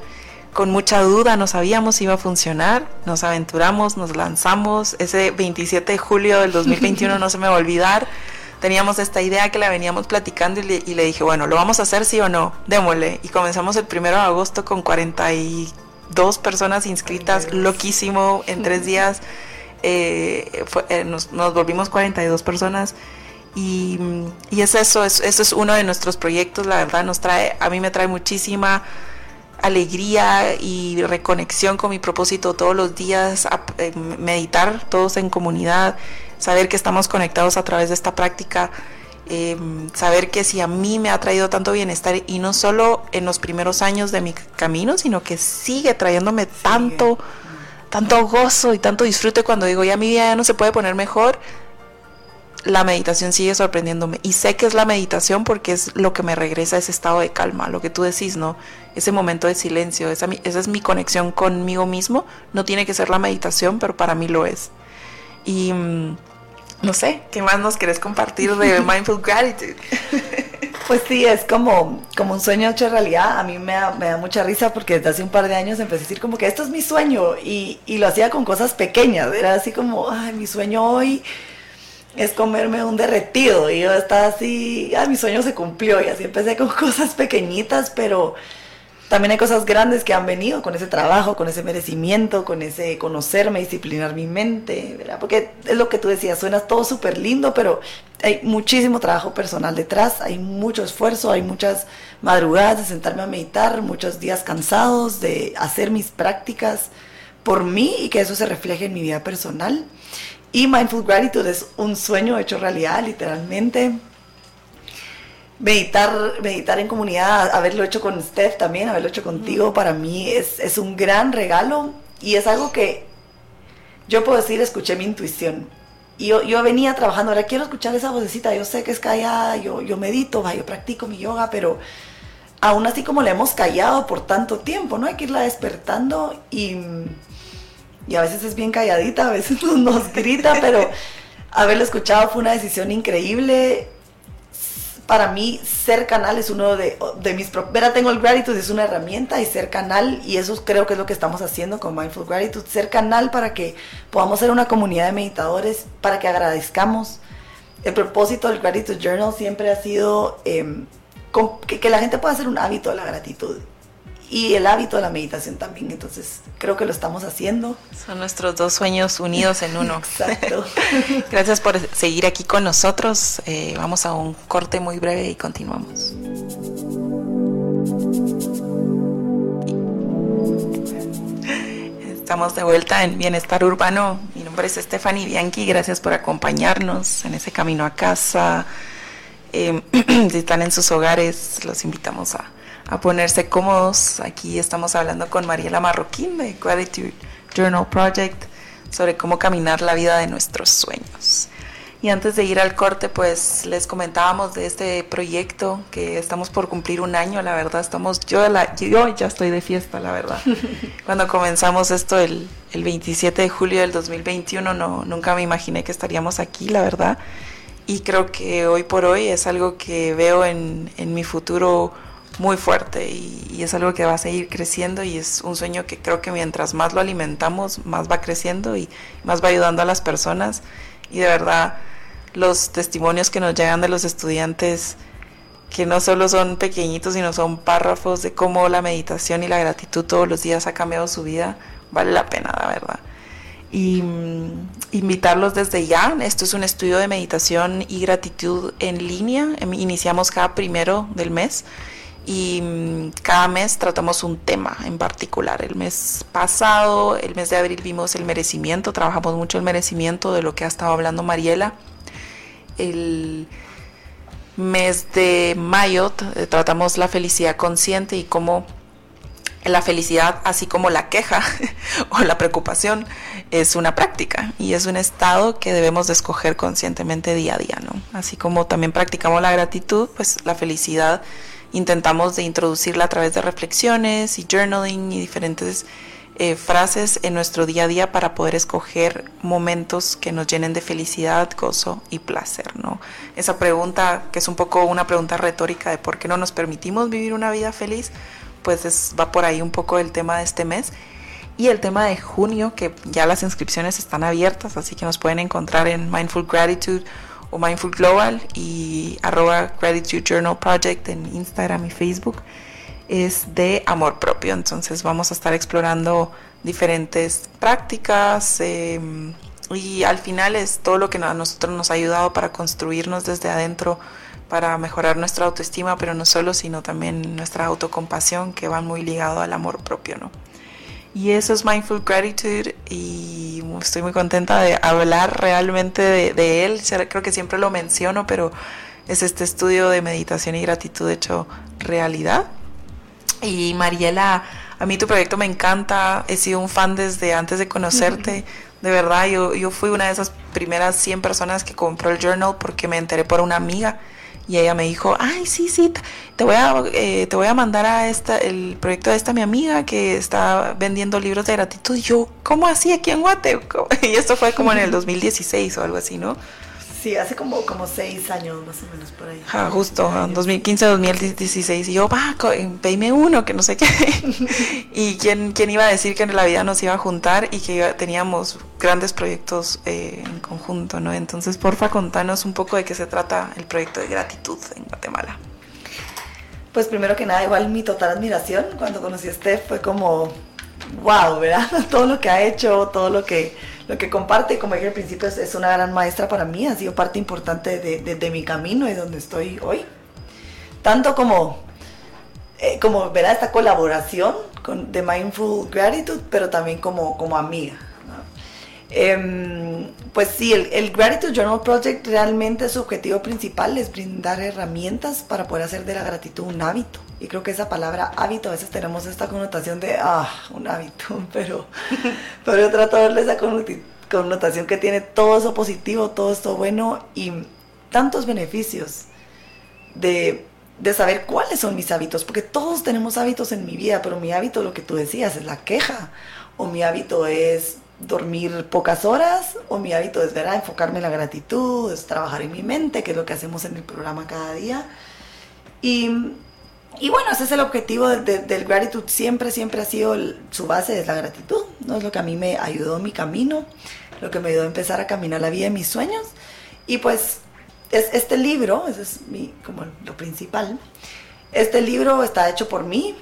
Con mucha duda no sabíamos si iba a funcionar, nos aventuramos, nos lanzamos. Ese 27 de julio del 2021 [LAUGHS] no se me va a olvidar. Teníamos esta idea que la veníamos platicando y le, dije, bueno, ¿lo vamos a hacer sí o no? Démosle. Y comenzamos el primero de agosto con 42 personas inscritas, loquísimo, en tres días. Eh, eh, nos, nos volvimos 42 personas y, es eso, es, eso es uno de nuestros proyectos, la verdad nos trae, a mí me trae muchísima alegría y reconexión con mi propósito todos los días, eh, meditar todos en comunidad, saber que estamos conectados a través de esta práctica, em, saber que si a mí me ha traído tanto bienestar y no solo en los primeros años de mi camino, sino que sigue trayéndome tanto, tanto gozo y tanto disfrute cuando digo ya mi vida ya no se puede poner mejor, la meditación sigue sorprendiéndome. Y sé que es la meditación porque es lo que me regresa a ese estado de calma, lo que tú decís, ¿no? Ese momento de silencio, esa, esa es mi conexión conmigo mismo. No tiene que ser la meditación, pero para mí lo es. Y mm, no sé, ¿qué más nos querés compartir de [LAUGHS] Mindful Gratitude? Pues sí, es como, como un sueño hecho realidad. A mí me da, me da, mucha risa porque desde hace un par de años empecé a decir como que esto es mi sueño y, y lo hacía con cosas pequeñas. Era así como, ay, mi sueño hoy es comerme un derretido. Y yo estaba así, ah, mi sueño se cumplió. Y así empecé con [LAUGHS] cosas pequeñitas, pero también hay cosas grandes que han venido con ese trabajo, con ese merecimiento, con ese conocerme, disciplinar mi mente, ¿verdad? Porque es lo que tú decías, suena todo súper lindo, pero hay muchísimo trabajo personal detrás, hay mucho esfuerzo, hay muchas madrugadas de sentarme a meditar, muchos días cansados de hacer mis prácticas por mí y que eso se refleje en mi vida personal. Y Mindful Gratitude es un sueño hecho realidad, literalmente. Meditar, meditar en comunidad, haberlo hecho con Steph también, haberlo hecho contigo, para mí es, es un gran regalo y es algo que yo puedo decir, escuché mi intuición. Y yo, yo, venía trabajando, ahora quiero escuchar esa vocecita, yo sé que es callada, yo, yo medito, yo practico mi yoga, pero aún así como la hemos callado por tanto tiempo, ¿no? Hay que irla despertando y y a veces es bien calladita, a veces [LAUGHS] nos grita, pero haberlo escuchado fue una decisión increíble. Para mí, ser canal es uno de, de mis... Vera, tengo el gratitude, es una herramienta y ser canal, y eso creo que es lo que estamos haciendo con Mindful Gratitude, ser canal para que podamos ser una comunidad de meditadores, para que agradezcamos, el propósito del Gratitude Journal siempre ha sido em, que la gente pueda hacer un hábito de la gratitud y el hábito de la meditación también. Entonces, creo que lo estamos haciendo. Son nuestros dos sueños unidos en uno. Exacto. [LAUGHS] Gracias por seguir aquí con nosotros. Eh, vamos a un corte muy breve y continuamos. Estamos de vuelta en Bienestar Urbano. Mi nombre es Stephanie Bianchi. Gracias por acompañarnos en ese camino a casa. Eh, [CLEARS THROAT] si están en sus hogares, los invitamos a a ponerse cómodos. Aquí estamos hablando con Mariela Marroquín de Gratitude Journal Project sobre cómo caminar la vida de nuestros sueños. Y antes de ir al corte, pues les comentábamos de este proyecto que estamos por cumplir un año, la verdad, estamos, yo, la, yo ya estoy de fiesta, la verdad. [LAUGHS] Cuando comenzamos esto el, el 27 de julio del 2021, no, nunca me imaginé que estaríamos aquí, la verdad. Y creo que hoy por hoy es algo que veo en, en mi futuro muy fuerte y, es algo que va a seguir creciendo y es un sueño que creo que mientras más lo alimentamos, más va creciendo y más va ayudando a las personas. Y de verdad, los testimonios que nos llegan de los estudiantes, que no solo son pequeñitos, sino son párrafos de cómo la meditación y la gratitud todos los días ha cambiado su vida, vale la pena, la verdad. Y mm, invitarlos desde ya. Esto es un estudio de meditación y gratitud en línea. Em, iniciamos cada primero del mes y mm, cada mes tratamos un tema en particular. El mes pasado, el mes de abril vimos el merecimiento, trabajamos mucho el merecimiento de lo que ha estado hablando Mariela. El mes de mayo eh, tratamos la felicidad consciente y cómo la felicidad, así como la queja [LAUGHS] o la preocupación, es una práctica y es un estado que debemos de escoger conscientemente día a día, ¿no? Así como también practicamos la gratitud, pues la felicidad intentamos de introducirla a través de reflexiones y journaling y diferentes eh, frases en nuestro día a día para poder escoger momentos que nos llenen de felicidad, gozo y placer, ¿no? Esa pregunta, que es un poco una pregunta retórica de por qué no nos permitimos vivir una vida feliz, pues va por ahí un poco el tema de este mes. Y el tema de junio, que ya las inscripciones están abiertas, así que nos pueden encontrar en Mindful Gratitude o Mindful Global y arroba Gratitude Journal Project en Instagram y Facebook es de amor propio. Entonces vamos a estar explorando diferentes prácticas em, y al final es todo lo que a nosotros nos ha ayudado para construirnos desde adentro, para mejorar nuestra autoestima, pero no solo, sino también nuestra autocompasión que va muy ligado al amor propio, ¿no? Y eso es Mindful Gratitude y estoy muy contenta de hablar realmente de, él. Creo que siempre lo menciono, pero es este estudio de meditación y gratitud hecho realidad. Y Mariela, a mí tu proyecto me encanta, he sido un fan desde antes de conocerte. De verdad, yo, yo fui una de esas primeras 100 personas que compró el journal porque me enteré por una amiga y ella me dijo, ay, sí, sí, te voy a, eh, te voy a mandar a esta, el proyecto de esta mi amiga que está vendiendo libros de gratitud. Y yo, ¿cómo así aquí en Guate? [LAUGHS] Y esto fue como en el 2016 o algo así, ¿no? Sí, hace como, como seis años más o menos por ahí. Ah, justo, en 2015, 2016. Y yo, va, pedime uno, que no sé qué. [LAUGHS] y quién, quién iba a decir que en la vida nos iba a juntar y que teníamos grandes proyectos eh, en conjunto, ¿no? Entonces, porfa, contanos un poco de qué se trata el proyecto de gratitud en Guatemala. Pues primero que nada, igual mi total admiración cuando conocí a Steph fue como, wow, ¿verdad? [LAUGHS] todo lo que ha hecho, todo lo que lo que comparte, como dije al principio, es, una gran maestra para mí, ha sido parte importante de, mi camino y donde estoy hoy. Tanto como, eh, como verá esta colaboración con, de Mindful Gratitude, pero también como, como amiga. Em, pues sí, el, Gratitude Journal Project realmente su objetivo principal es brindar herramientas para poder hacer de la gratitud un hábito. Y creo que esa palabra hábito, a veces tenemos esta connotación de, ah, un hábito, [LAUGHS] pero, pero yo trato de darle esa connotación que tiene todo eso positivo, todo esto bueno y tantos beneficios de, de saber cuáles son mis hábitos, porque todos tenemos hábitos en mi vida, pero mi hábito, lo que tú decías, es la queja, o mi hábito es dormir pocas horas, o mi hábito es ver enfocarme en la gratitud, es trabajar en mi mente, que es lo que hacemos en el programa cada día. Y y bueno, ese es el objetivo del gratitude. Siempre, siempre ha sido su base, es la gratitud. ¿no? Es lo que a mí me ayudó en mi camino, lo que me ayudó a empezar a caminar la vida de mis sueños. Y pues es este libro, ese es mi, como lo principal. Este libro está hecho por mí.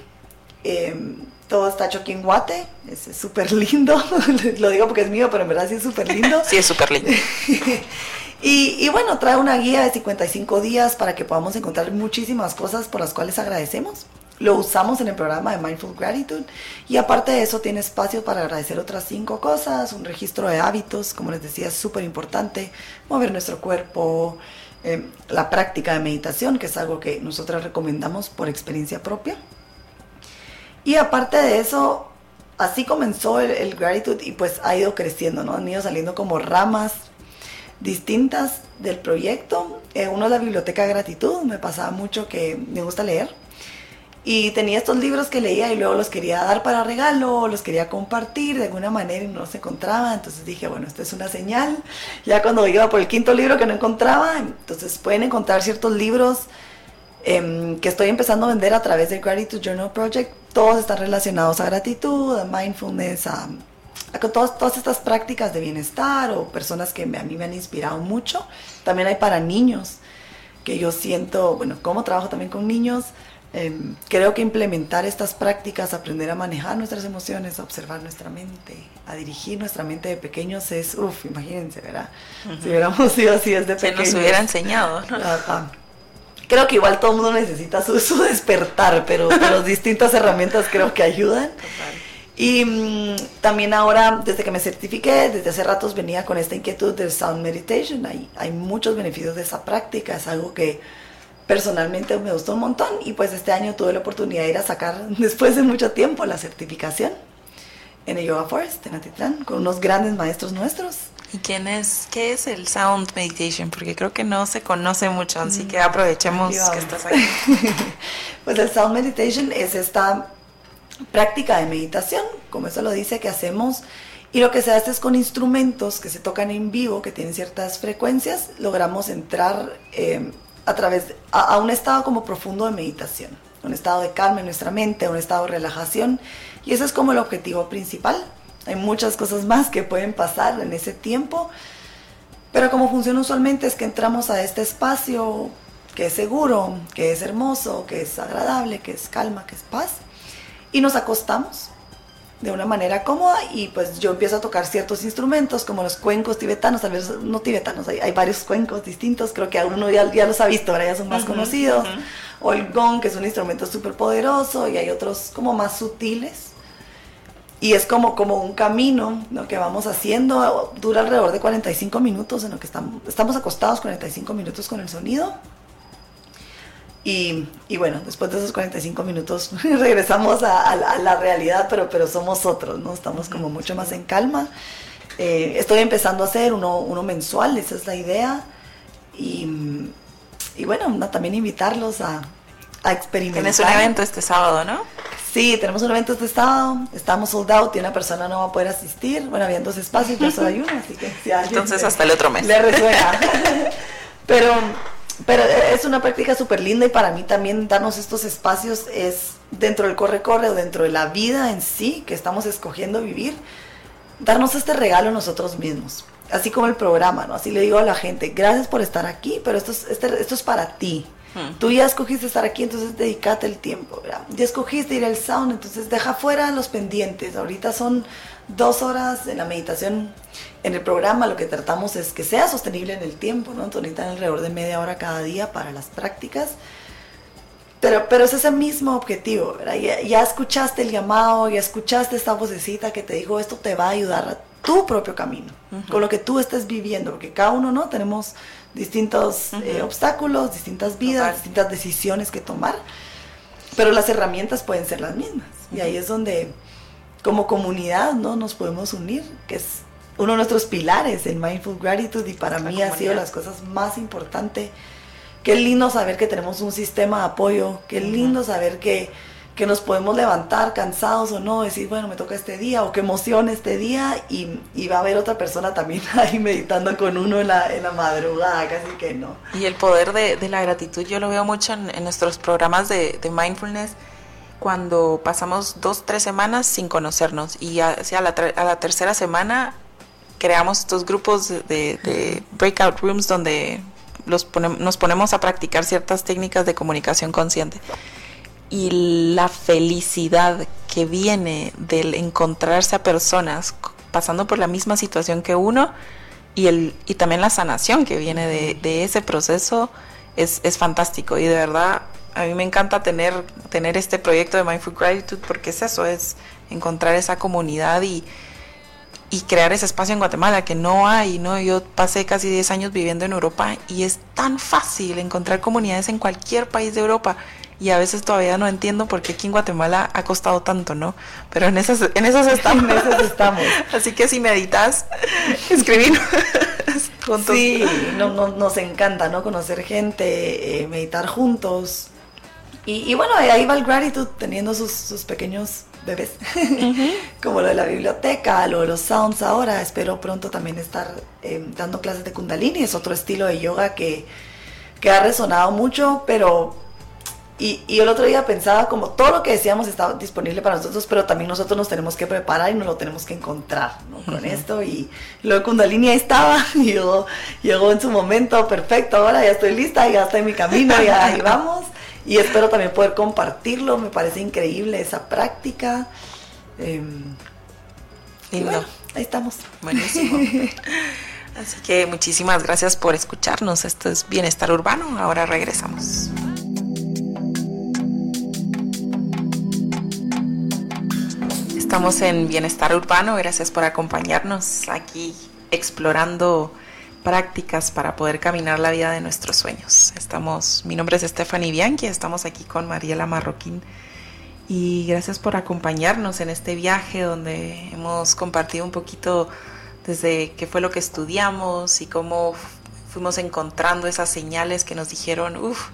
Em, todo está hecho aquí en Guate. Es súper lindo. [LAUGHS] lo digo porque es mío, pero en verdad sí es súper lindo. sí, es súper lindo. [LAUGHS] y, y, bueno, trae una guía de 55 días para que podamos encontrar muchísimas cosas por las cuales agradecemos. Lo usamos en el programa de Mindful Gratitude y aparte de eso tiene espacio para agradecer otras cinco cosas, un registro de hábitos, como les decía, es súper importante, mover nuestro cuerpo, eh, la práctica de meditación, que es algo que nosotras recomendamos por experiencia propia. Y aparte de eso, así comenzó el, Gratitude y pues ha ido creciendo, ¿no? Han ido saliendo como ramas distintas del proyecto. Eh, uno es la biblioteca de gratitud, me pasaba mucho que me gusta leer y tenía estos libros que leía y luego los quería dar para regalo, los quería compartir de alguna manera y no se encontraba. Entonces dije, bueno, esto es una señal. Ya cuando iba por el quinto libro que no encontraba, entonces pueden encontrar ciertos libros em, que estoy empezando a vender a través del Gratitude Journal Project. Todos están relacionados a gratitud, a mindfulness, a, todas, todas estas prácticas de bienestar o personas que a mí me han inspirado mucho. También hay para niños, que yo siento, bueno, como trabajo también con niños, Em, creo que implementar estas prácticas, aprender a manejar nuestras emociones, a observar nuestra mente, a dirigir nuestra mente de pequeños es, uff, imagínense, ¿verdad? Si hubiéramos sido así desde pequeños. Se nos hubiera enseñado, ¿no? Creo que igual todo el mundo necesita su, su despertar, pero, [LAUGHS] pero distintas herramientas creo que ayudan. Y mm, también ahora, desde que me certifiqué, desde hace ratos venía con esta inquietud del Sound Meditation. Hay, hay muchos beneficios de esa práctica, es algo que personalmente me gustó un montón y pues este año tuve la oportunidad de ir a sacar [LAUGHS] después de mucho tiempo la certificación en el Yoga Forest en Atitlán con unos grandes maestros nuestros. ¿Y quién es, qué es el Sound Meditation? Porque creo que no se conoce mucho, así que aprovechemos que estás aquí. [LAUGHS] pues el Sound Meditation es esta práctica de meditación, como eso lo dice, que hacemos y lo que se hace es con instrumentos que se tocan en vivo, que tienen ciertas frecuencias, logramos entrar eh, a través a, un estado como profundo de meditación, un estado de calma en nuestra mente, un estado de relajación y ese es como el objetivo principal. Hay muchas cosas más que pueden pasar en ese tiempo, pero como funciona usualmente es que entramos a este espacio que es seguro, que es hermoso, que es agradable, que es calma, que es paz. Y nos acostamos de una manera cómoda y pues yo empiezo a tocar ciertos instrumentos como los cuencos tibetanos, tal vez no tibetanos, hay, varios cuencos distintos, creo que uno ya, ya los ha visto, ahora ya son más conocidos, o el gong que es un instrumento súper poderoso y hay otros como más sutiles y es como, como un camino lo que vamos haciendo, dura alrededor de 45 minutos en lo que estamos, estamos acostados 45 minutos con el sonido y, y, bueno, después de esos 45 minutos [LAUGHS] regresamos a, la realidad, pero, pero somos otros, ¿no? Estamos como mucho más en calma. Eh, estoy empezando a hacer uno, uno mensual, esa es la idea. Y, y bueno, también invitarlos a, a experimentar. Tienes un evento este sábado, ¿no? Sí, tenemos un evento este sábado, estamos sold out y una persona no va a poder asistir. Bueno, había dos espacios, yo solo hay uno, así que si Entonces hasta el otro mes. Le resuena. [LAUGHS] pero pero es una práctica súper linda y para mí también darnos estos espacios es dentro del corre-corre o dentro de la vida en sí que estamos escogiendo vivir, darnos este regalo nosotros mismos. Así como el programa, ¿no? Así le digo a la gente, gracias por estar aquí, pero esto es, este, esto es para ti. Hmm. Tú ya escogiste estar aquí, entonces dedícate el tiempo. ¿verdad? Ya escogiste ir al sound, entonces deja fuera los pendientes. Ahorita son dos horas en la meditación en el programa lo que tratamos es que sea sostenible en el tiempo, ¿no? Entonces necesitan alrededor de media hora cada día para las prácticas. Pero, pero es ese mismo objetivo, ¿verdad? Ya, escuchaste el llamado, ya escuchaste esta vocecita que te dijo esto te va a ayudar a tu propio camino, con lo que tú estés viviendo, porque cada uno, ¿no? Tenemos distintos eh, obstáculos, distintas vidas, distintas decisiones que tomar, pero las herramientas pueden ser las mismas. Y ahí es donde como comunidad, ¿no? Nos podemos unir, que es uno de nuestros pilares en Mindful Gratitude y para mí ha sido las cosas más importantes. Qué lindo saber que tenemos un sistema de apoyo, qué lindo saber que, que nos podemos levantar cansados o no, decir, bueno, me toca este día o qué emoción este día y, y va a haber otra persona también [LAUGHS] ahí meditando con uno en la, en la madrugada, casi que no. Y el poder de, de la gratitud yo lo veo mucho en, nuestros programas de, de mindfulness cuando pasamos dos, tres semanas sin conocernos y hacia la, a la tercera semana creamos estos grupos de, breakout rooms donde los nos ponemos a practicar ciertas técnicas de comunicación consciente y la felicidad que viene del encontrarse a personas pasando por la misma situación que uno y, el, y también la sanación que viene de, ese proceso es, es, fantástico. Y de verdad a mí me encanta tener, tener este proyecto de Mindful Gratitude porque es eso, es encontrar esa comunidad y, y crear ese espacio en Guatemala que no hay, ¿no? Yo pasé casi 10 años viviendo en Europa y es tan fácil encontrar comunidades en cualquier país de Europa y a veces todavía no entiendo por qué aquí en Guatemala ha costado tanto, ¿no? Pero en esas, en esas estamos. estamos. [LAUGHS] Así que si meditas, escribir Sí, no, nos encanta, ¿no? Conocer gente, eh, meditar juntos. Y, bueno, ahí va el gratitud teniendo sus, sus pequeños bebés, [LAUGHS] como lo de la biblioteca, lo de los sounds ahora. Espero pronto también estar eh, dando clases de kundalini, es otro estilo de yoga que, que ha resonado mucho, pero y, y, el otro día pensaba como todo lo que decíamos estaba disponible para nosotros, pero también nosotros nos tenemos que preparar y nos lo tenemos que encontrar con esto. Y lo de Kundalini ahí estaba, [LAUGHS] llegó, llegó en su momento perfecto, ahora ya estoy lista, ya estoy en mi camino, ya ahí vamos. Y espero también poder compartirlo, me parece increíble esa práctica. Eh, y bueno, ahí estamos. Buenísimo. [LAUGHS] Así que muchísimas gracias por escucharnos. Esto es Bienestar Urbano. Ahora regresamos. Estamos en Bienestar Urbano, gracias por acompañarnos aquí explorando prácticas para poder caminar la vida de nuestros sueños. Estamos, mi nombre es Stephanie Bianchi, estamos aquí con Mariela Marroquín y gracias por acompañarnos en este viaje donde hemos compartido un poquito desde qué fue lo que estudiamos y cómo fuimos encontrando esas señales que nos dijeron, uff,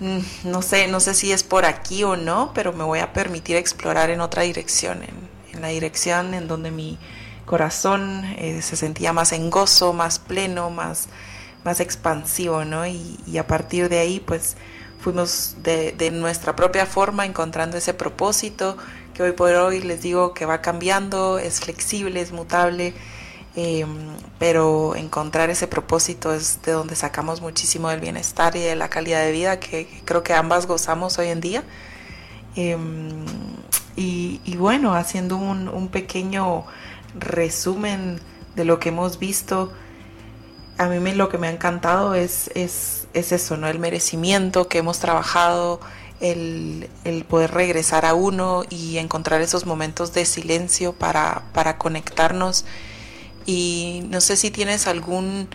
Mm, no sé, no sé si es por aquí o no, pero me voy a permitir explorar en otra dirección, en, la dirección en donde mi corazón eh, se sentía más en gozo, más pleno, más, más expansivo, ¿no? Y, a partir de ahí, pues fuimos de, nuestra propia forma encontrando ese propósito que hoy por hoy les digo que va cambiando, es flexible, es mutable Em, pero encontrar ese propósito es de donde sacamos muchísimo del bienestar y de la calidad de vida que creo que ambas gozamos hoy en día. Em, y, bueno, haciendo un, pequeño resumen de lo que hemos visto, a mí lo que me ha encantado es, es, eso, ¿no? El merecimiento que hemos trabajado, el, el, poder regresar a uno y encontrar esos momentos de silencio para, para conectarnos y no sé si tienes algún,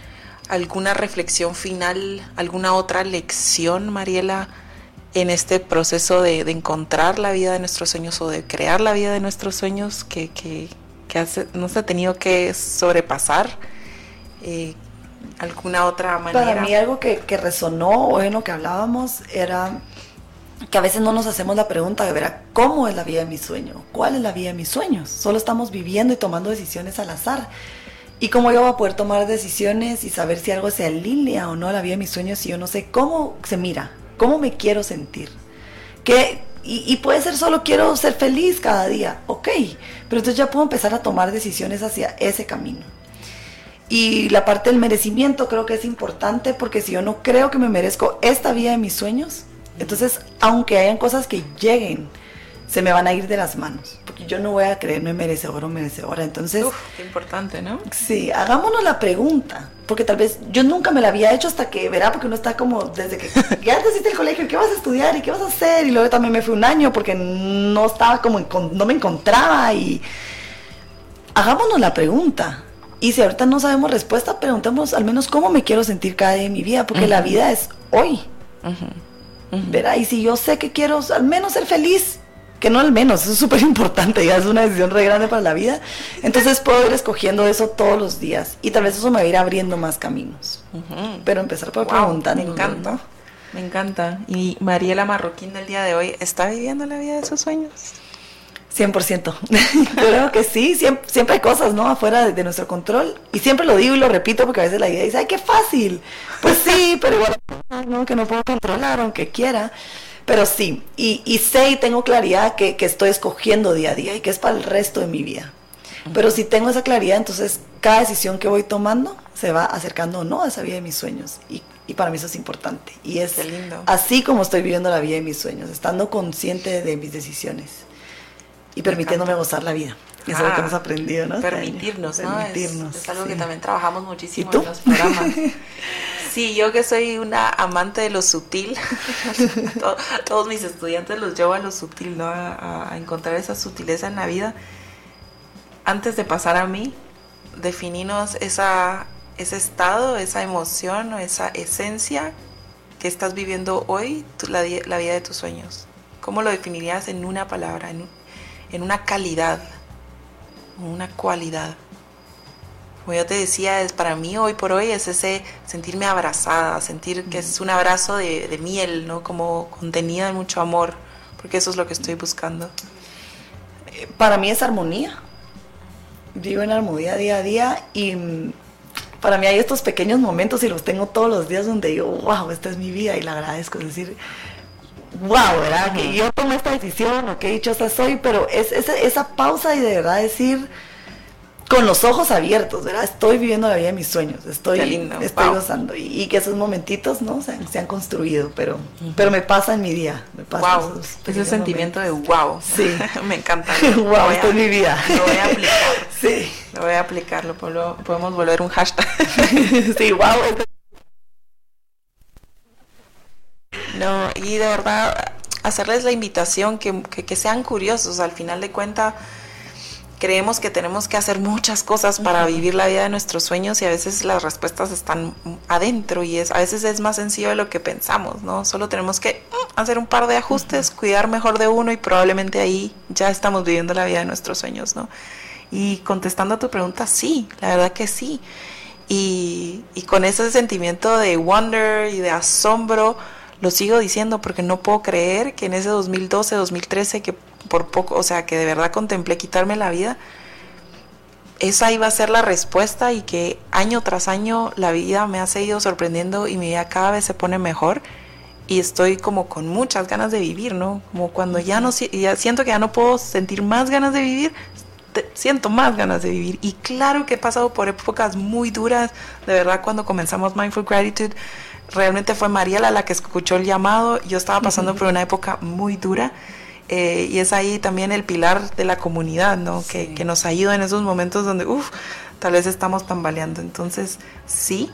alguna reflexión final, alguna otra lección, Mariela, en este proceso de, encontrar la vida de nuestros sueños o de crear la vida de nuestros sueños que, que, que nos ha tenido que sobrepasar. Eh, alguna otra manera. Para mí algo que, resonó hoy en lo que hablábamos era que a veces no nos hacemos la pregunta de ver cómo es la vida de mi sueño, cuál es la vida de mis sueños. Solo estamos viviendo y tomando decisiones al azar. Y cómo yo voy a poder tomar decisiones y saber si algo se alinea o no a la vida de mis sueños si yo no sé cómo se mira, cómo me quiero sentir. Que, y, puede ser solo quiero ser feliz cada día, ok, pero entonces ya puedo empezar a tomar decisiones hacia ese camino. Y la parte del merecimiento creo que es importante porque si yo no creo que me merezco esta vida de mis sueños, entonces aunque hayan cosas que lleguen, se me van a ir de las manos, yo no voy a creerme merecedor o merecedora. Entonces, Uf, qué importante, ¿no? Sí, hagámonos la pregunta, porque tal vez yo nunca me la había hecho hasta que, verá, porque uno está como desde que [LAUGHS] ya te el colegio, ¿qué vas a estudiar y qué vas a hacer? Y luego también me fui un año porque no estaba como, no me encontraba y hagámonos la pregunta. Y si ahorita no sabemos respuesta, preguntemos al menos cómo me quiero sentir cada día de mi vida, porque la vida es hoy. Verá, y si yo sé que quiero al menos ser feliz, que no al menos, eso es súper importante, ya es una decisión re grande para la vida. Entonces puedo ir escogiendo eso todos los días y tal vez eso me va a ir abriendo más caminos. Pero empezar por preguntar. Me encanta, me encanta. ¿Y Mariela Marroquín del día de hoy está viviendo la vida de sus sueños? 100%. [LAUGHS] Creo que sí, siempre, hay cosas, ¿no? Afuera de, nuestro control. Y siempre lo digo y lo repito porque a veces la idea dice, ay, qué fácil. Pues sí, pero igual, no, que no puedo controlar aunque quiera. Pero sí, y, sé y tengo claridad que, estoy escogiendo día a día y que es para el resto de mi vida. Pero si tengo esa claridad, entonces cada decisión que voy tomando se va acercando o no a esa vida de mis sueños. Y Y para mí eso es importante. Y es lindo. así como estoy viviendo la vida de mis sueños, estando consciente de mis decisiones y permitiéndome gozar la vida. Es lo que Ah, hemos aprendido, ¿no? Permitirnos, ¿no? Es- Permitirnos. Es, algo sí. que también trabajamos muchísimo en los programas. [LAUGHS] Sí, yo que soy una amante de lo sutil, [LAUGHS] to- todos mis estudiantes los llevo a lo sutil, ¿no? A, a encontrar esa sutileza en la vida. Antes de pasar a mí, definimos esa, ese estado, esa emoción o esa esencia que estás viviendo hoy, tu- la, la vida de tus sueños. ¿Cómo lo definirías en una palabra, en, en una calidad, una cualidad? Como yo te decía, es para mí hoy por hoy es ese sentirme abrazada, sentir que es un abrazo de, de miel, ¿no? Como contenida en mucho amor, porque eso es lo que estoy buscando. para mí es armonía. Vivo en armonía día a día y mm, para mí hay estos pequeños momentos y los tengo todos los días donde digo, wow, esta es mi vida y la agradezco. Es decir, wow, ¿verdad? Que yo tomé esta decisión o qué dichosa soy, pero es, es esa pausa y de verdad decir con los ojos abiertos, ¿verdad? Estoy viviendo la vida de mis sueños, estoy, lindo, estoy wow. gozando y, y que esos momentitos, ¿no? Se han, se han construido, pero, pero me pasa en mi día. Me pasa Wow, ese sentimiento momentos. de wow. Sí. [LAUGHS] Me encanta. [LAUGHS] Wow, esta es mi vida. Lo voy a aplicar. [LAUGHS] Sí. Lo voy a aplicar, lo podemos volver un hashtag. sí, wow. este- No, y de verdad, hacerles la invitación que, que, que sean curiosos. Al final de cuentas, creemos que tenemos que hacer muchas cosas para vivir la vida de nuestros sueños y a veces las respuestas están adentro y es a veces es más sencillo de lo que pensamos, ¿no? Solo tenemos que mm, hacer un par de ajustes, cuidar mejor de uno y probablemente ahí ya estamos viviendo la vida de nuestros sueños, ¿no? Y contestando a tu pregunta, sí, la verdad que sí. Y, y con ese sentimiento de wonder y de asombro, lo sigo diciendo porque no puedo creer que en ese 2012, 2013, que por poco, o sea, que de verdad contemplé quitarme la vida, esa iba a ser la respuesta y que año tras año la vida me ha seguido sorprendiendo y mi vida cada vez se pone mejor y estoy como con muchas ganas de vivir, ¿no? Como cuando ya no ya siento que ya no puedo sentir más ganas de vivir, te- siento más ganas de vivir. Y claro que he pasado por épocas muy duras, de verdad cuando comenzamos Mindful Gratitude, realmente fue Mariela la que escuchó el llamado, yo estaba pasando por una época muy dura. eh, y es ahí también el pilar de la comunidad, ¿no? Que, Sí. que nos ayuda en esos momentos donde, uff, tal vez estamos tambaleando. Entonces, sí.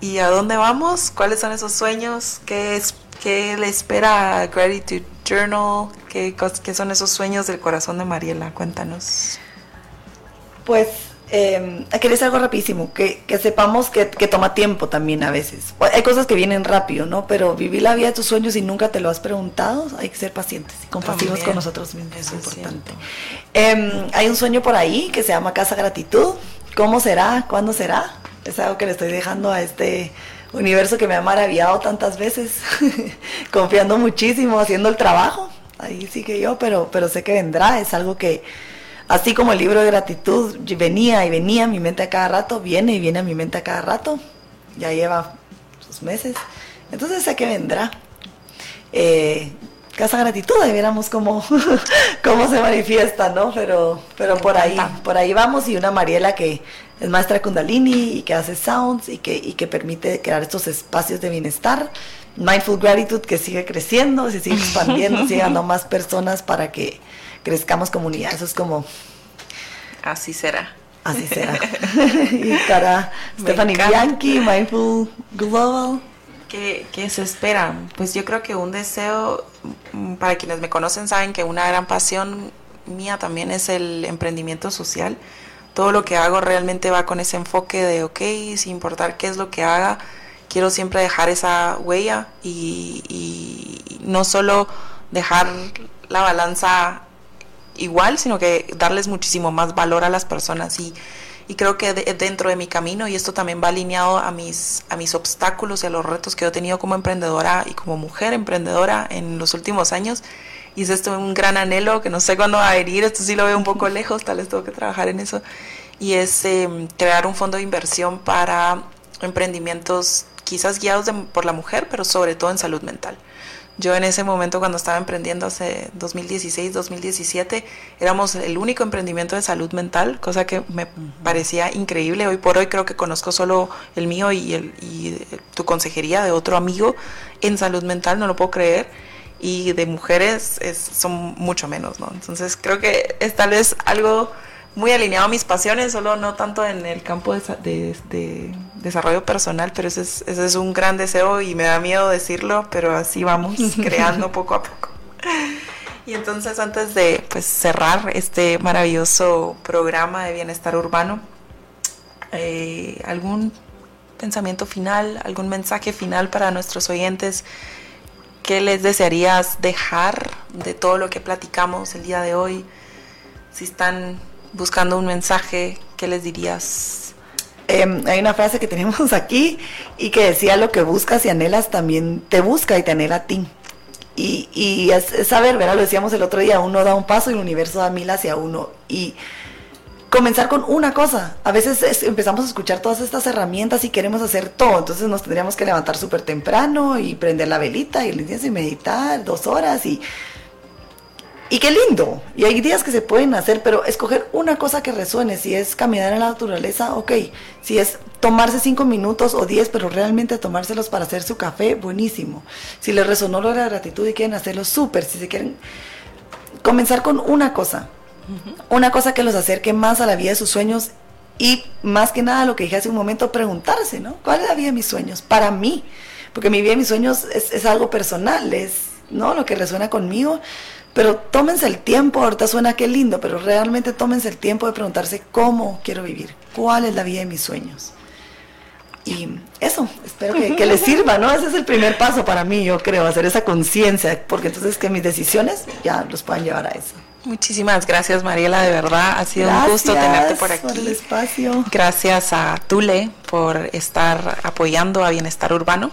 ¿Y a dónde vamos? ¿Cuáles son esos sueños? ¿Qué, es, qué le espera a Gratitude Journal? ¿Qué, ¿Qué son esos sueños del corazón de Mariela? Cuéntanos. Pues, eh, quería decir algo rapidísimo, que, que sepamos que, que toma tiempo también a veces. Hay cosas que vienen rápido, ¿no? Pero vivir la vida de tus sueños y nunca te lo has preguntado, hay que ser pacientes y compasivos También, con nosotros mismos, es es importante. Eh, hay un sueño por ahí que se llama Casa Gratitud. ¿Cómo será? ¿Cuándo será? Es algo que le estoy dejando a este universo que me ha maravillado tantas veces, [LAUGHS] confiando muchísimo, haciendo el trabajo. Ahí sigue yo, pero, pero sé que vendrá. Es algo que, así como el libro de gratitud venía y venía a mi mente a cada rato, viene y viene a mi mente a cada rato. Ya lleva sus meses. Entonces sé que vendrá. Eh, Casa Gratitud, ahí viéramos cómo, [LAUGHS] cómo se manifiesta, ¿no? Pero, pero por ahí, por ahí vamos y una Mariela que es maestra Kundalini y que hace sounds y que, y que permite crear estos espacios de bienestar. Mindful Gratitude que sigue creciendo, se sigue expandiendo, sigue a [LAUGHS] más personas para que crezcamos comunidad. Eso es como, Así será. así será. [LAUGHS] [LAUGHS] y para Stephanie. Bianchi, Mindful Global. ¿Qué, qué se espera? Pues yo creo que un deseo, mm, para quienes me conocen saben que una gran pasión mía también es el emprendimiento social. Todo lo que hago realmente va con ese enfoque de, ok, sin importar qué es lo que haga, quiero siempre dejar esa huella y, y no solo dejar la balanza igual, sino que darles muchísimo más valor a las personas y, y creo que de- dentro de mi camino, y esto también va alineado a mis, a mis obstáculos y a los retos que yo he tenido como emprendedora y como mujer emprendedora en los últimos años, y es esto un gran anhelo que no sé cuándo va a venir, esto sí lo veo un poco [LAUGHS] lejos, tal vez tengo que trabajar en eso, y es eh, crear un fondo de inversión para emprendimientos quizás guiados de- por la mujer, pero sobre todo en salud mental Yo en ese momento cuando estaba emprendiendo hace 2016, 2017, éramos el único emprendimiento de salud mental, cosa que me parecía increíble. Hoy por hoy creo que conozco solo el mío y, el, y tu consejería de otro amigo en salud mental, no lo puedo creer. Y de mujeres es, son mucho menos, ¿no? Entonces creo que es tal vez algo muy alineado a mis pasiones, solo no tanto en el campo de, de, desarrollo personal, pero ese es, ese es, un gran deseo y me da miedo decirlo, pero así vamos [LAUGHS] creando poco a poco. Y entonces antes de pues, cerrar este maravilloso programa de bienestar urbano, eh, ¿algún pensamiento final, algún mensaje final para nuestros oyentes? ¿Qué les desearías dejar de todo lo que platicamos el día de hoy? Si están buscando un mensaje, ¿qué les dirías? Em, hay una frase que tenemos aquí y que decía lo que buscas y anhelas también te busca y te anhela a ti. Y, es, saber, ¿verdad? Lo decíamos el otro día, uno da un paso y el universo da mil hacia uno. Y comenzar con una cosa. A veces empezamos a escuchar todas estas herramientas y queremos hacer todo. Entonces nos tendríamos que levantar súper temprano y prender la velita y, y meditar dos horas y y qué lindo. Y hay días que se pueden hacer, pero escoger una cosa que resuene. Si es caminar en la naturaleza, ok. Si es tomarse cinco minutos o diez, pero realmente tomárselos para hacer su café, buenísimo. Si les resonó lo de la gratitud y quieren hacerlo, súper. Si se quieren comenzar con una cosa. Una cosa que los acerque más a la vida de sus sueños y más que nada lo que dije hace un momento, preguntarse, ¿no? ¿Cuál es la vida de mis sueños? Para mí. Porque mi vida de mis sueños es, es algo personal, es ¿no? lo que resuena conmigo pero tómense el tiempo, ahorita suena que lindo, pero realmente tómense el tiempo de preguntarse cómo quiero vivir, cuál es la vida de mis sueños. Y eso, espero que, les sirva, ¿no? Ese es el primer paso para mí, yo creo, hacer esa conciencia, porque entonces que mis decisiones ya los puedan llevar a eso. Muchísimas gracias, Mariela, de verdad. Ha sido un gusto tenerte por aquí. Por el espacio. Gracias a Tule por estar apoyando a Bienestar Urbano.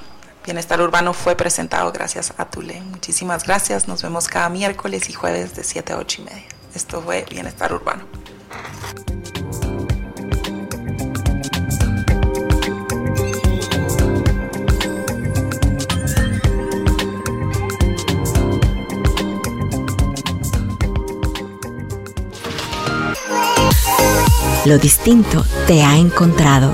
Bienestar Urbano fue presentado gracias a Tule. Muchísimas gracias. Nos vemos cada miércoles y jueves de 7 a 8 y media. Esto fue Bienestar Urbano. Lo distinto te ha encontrado.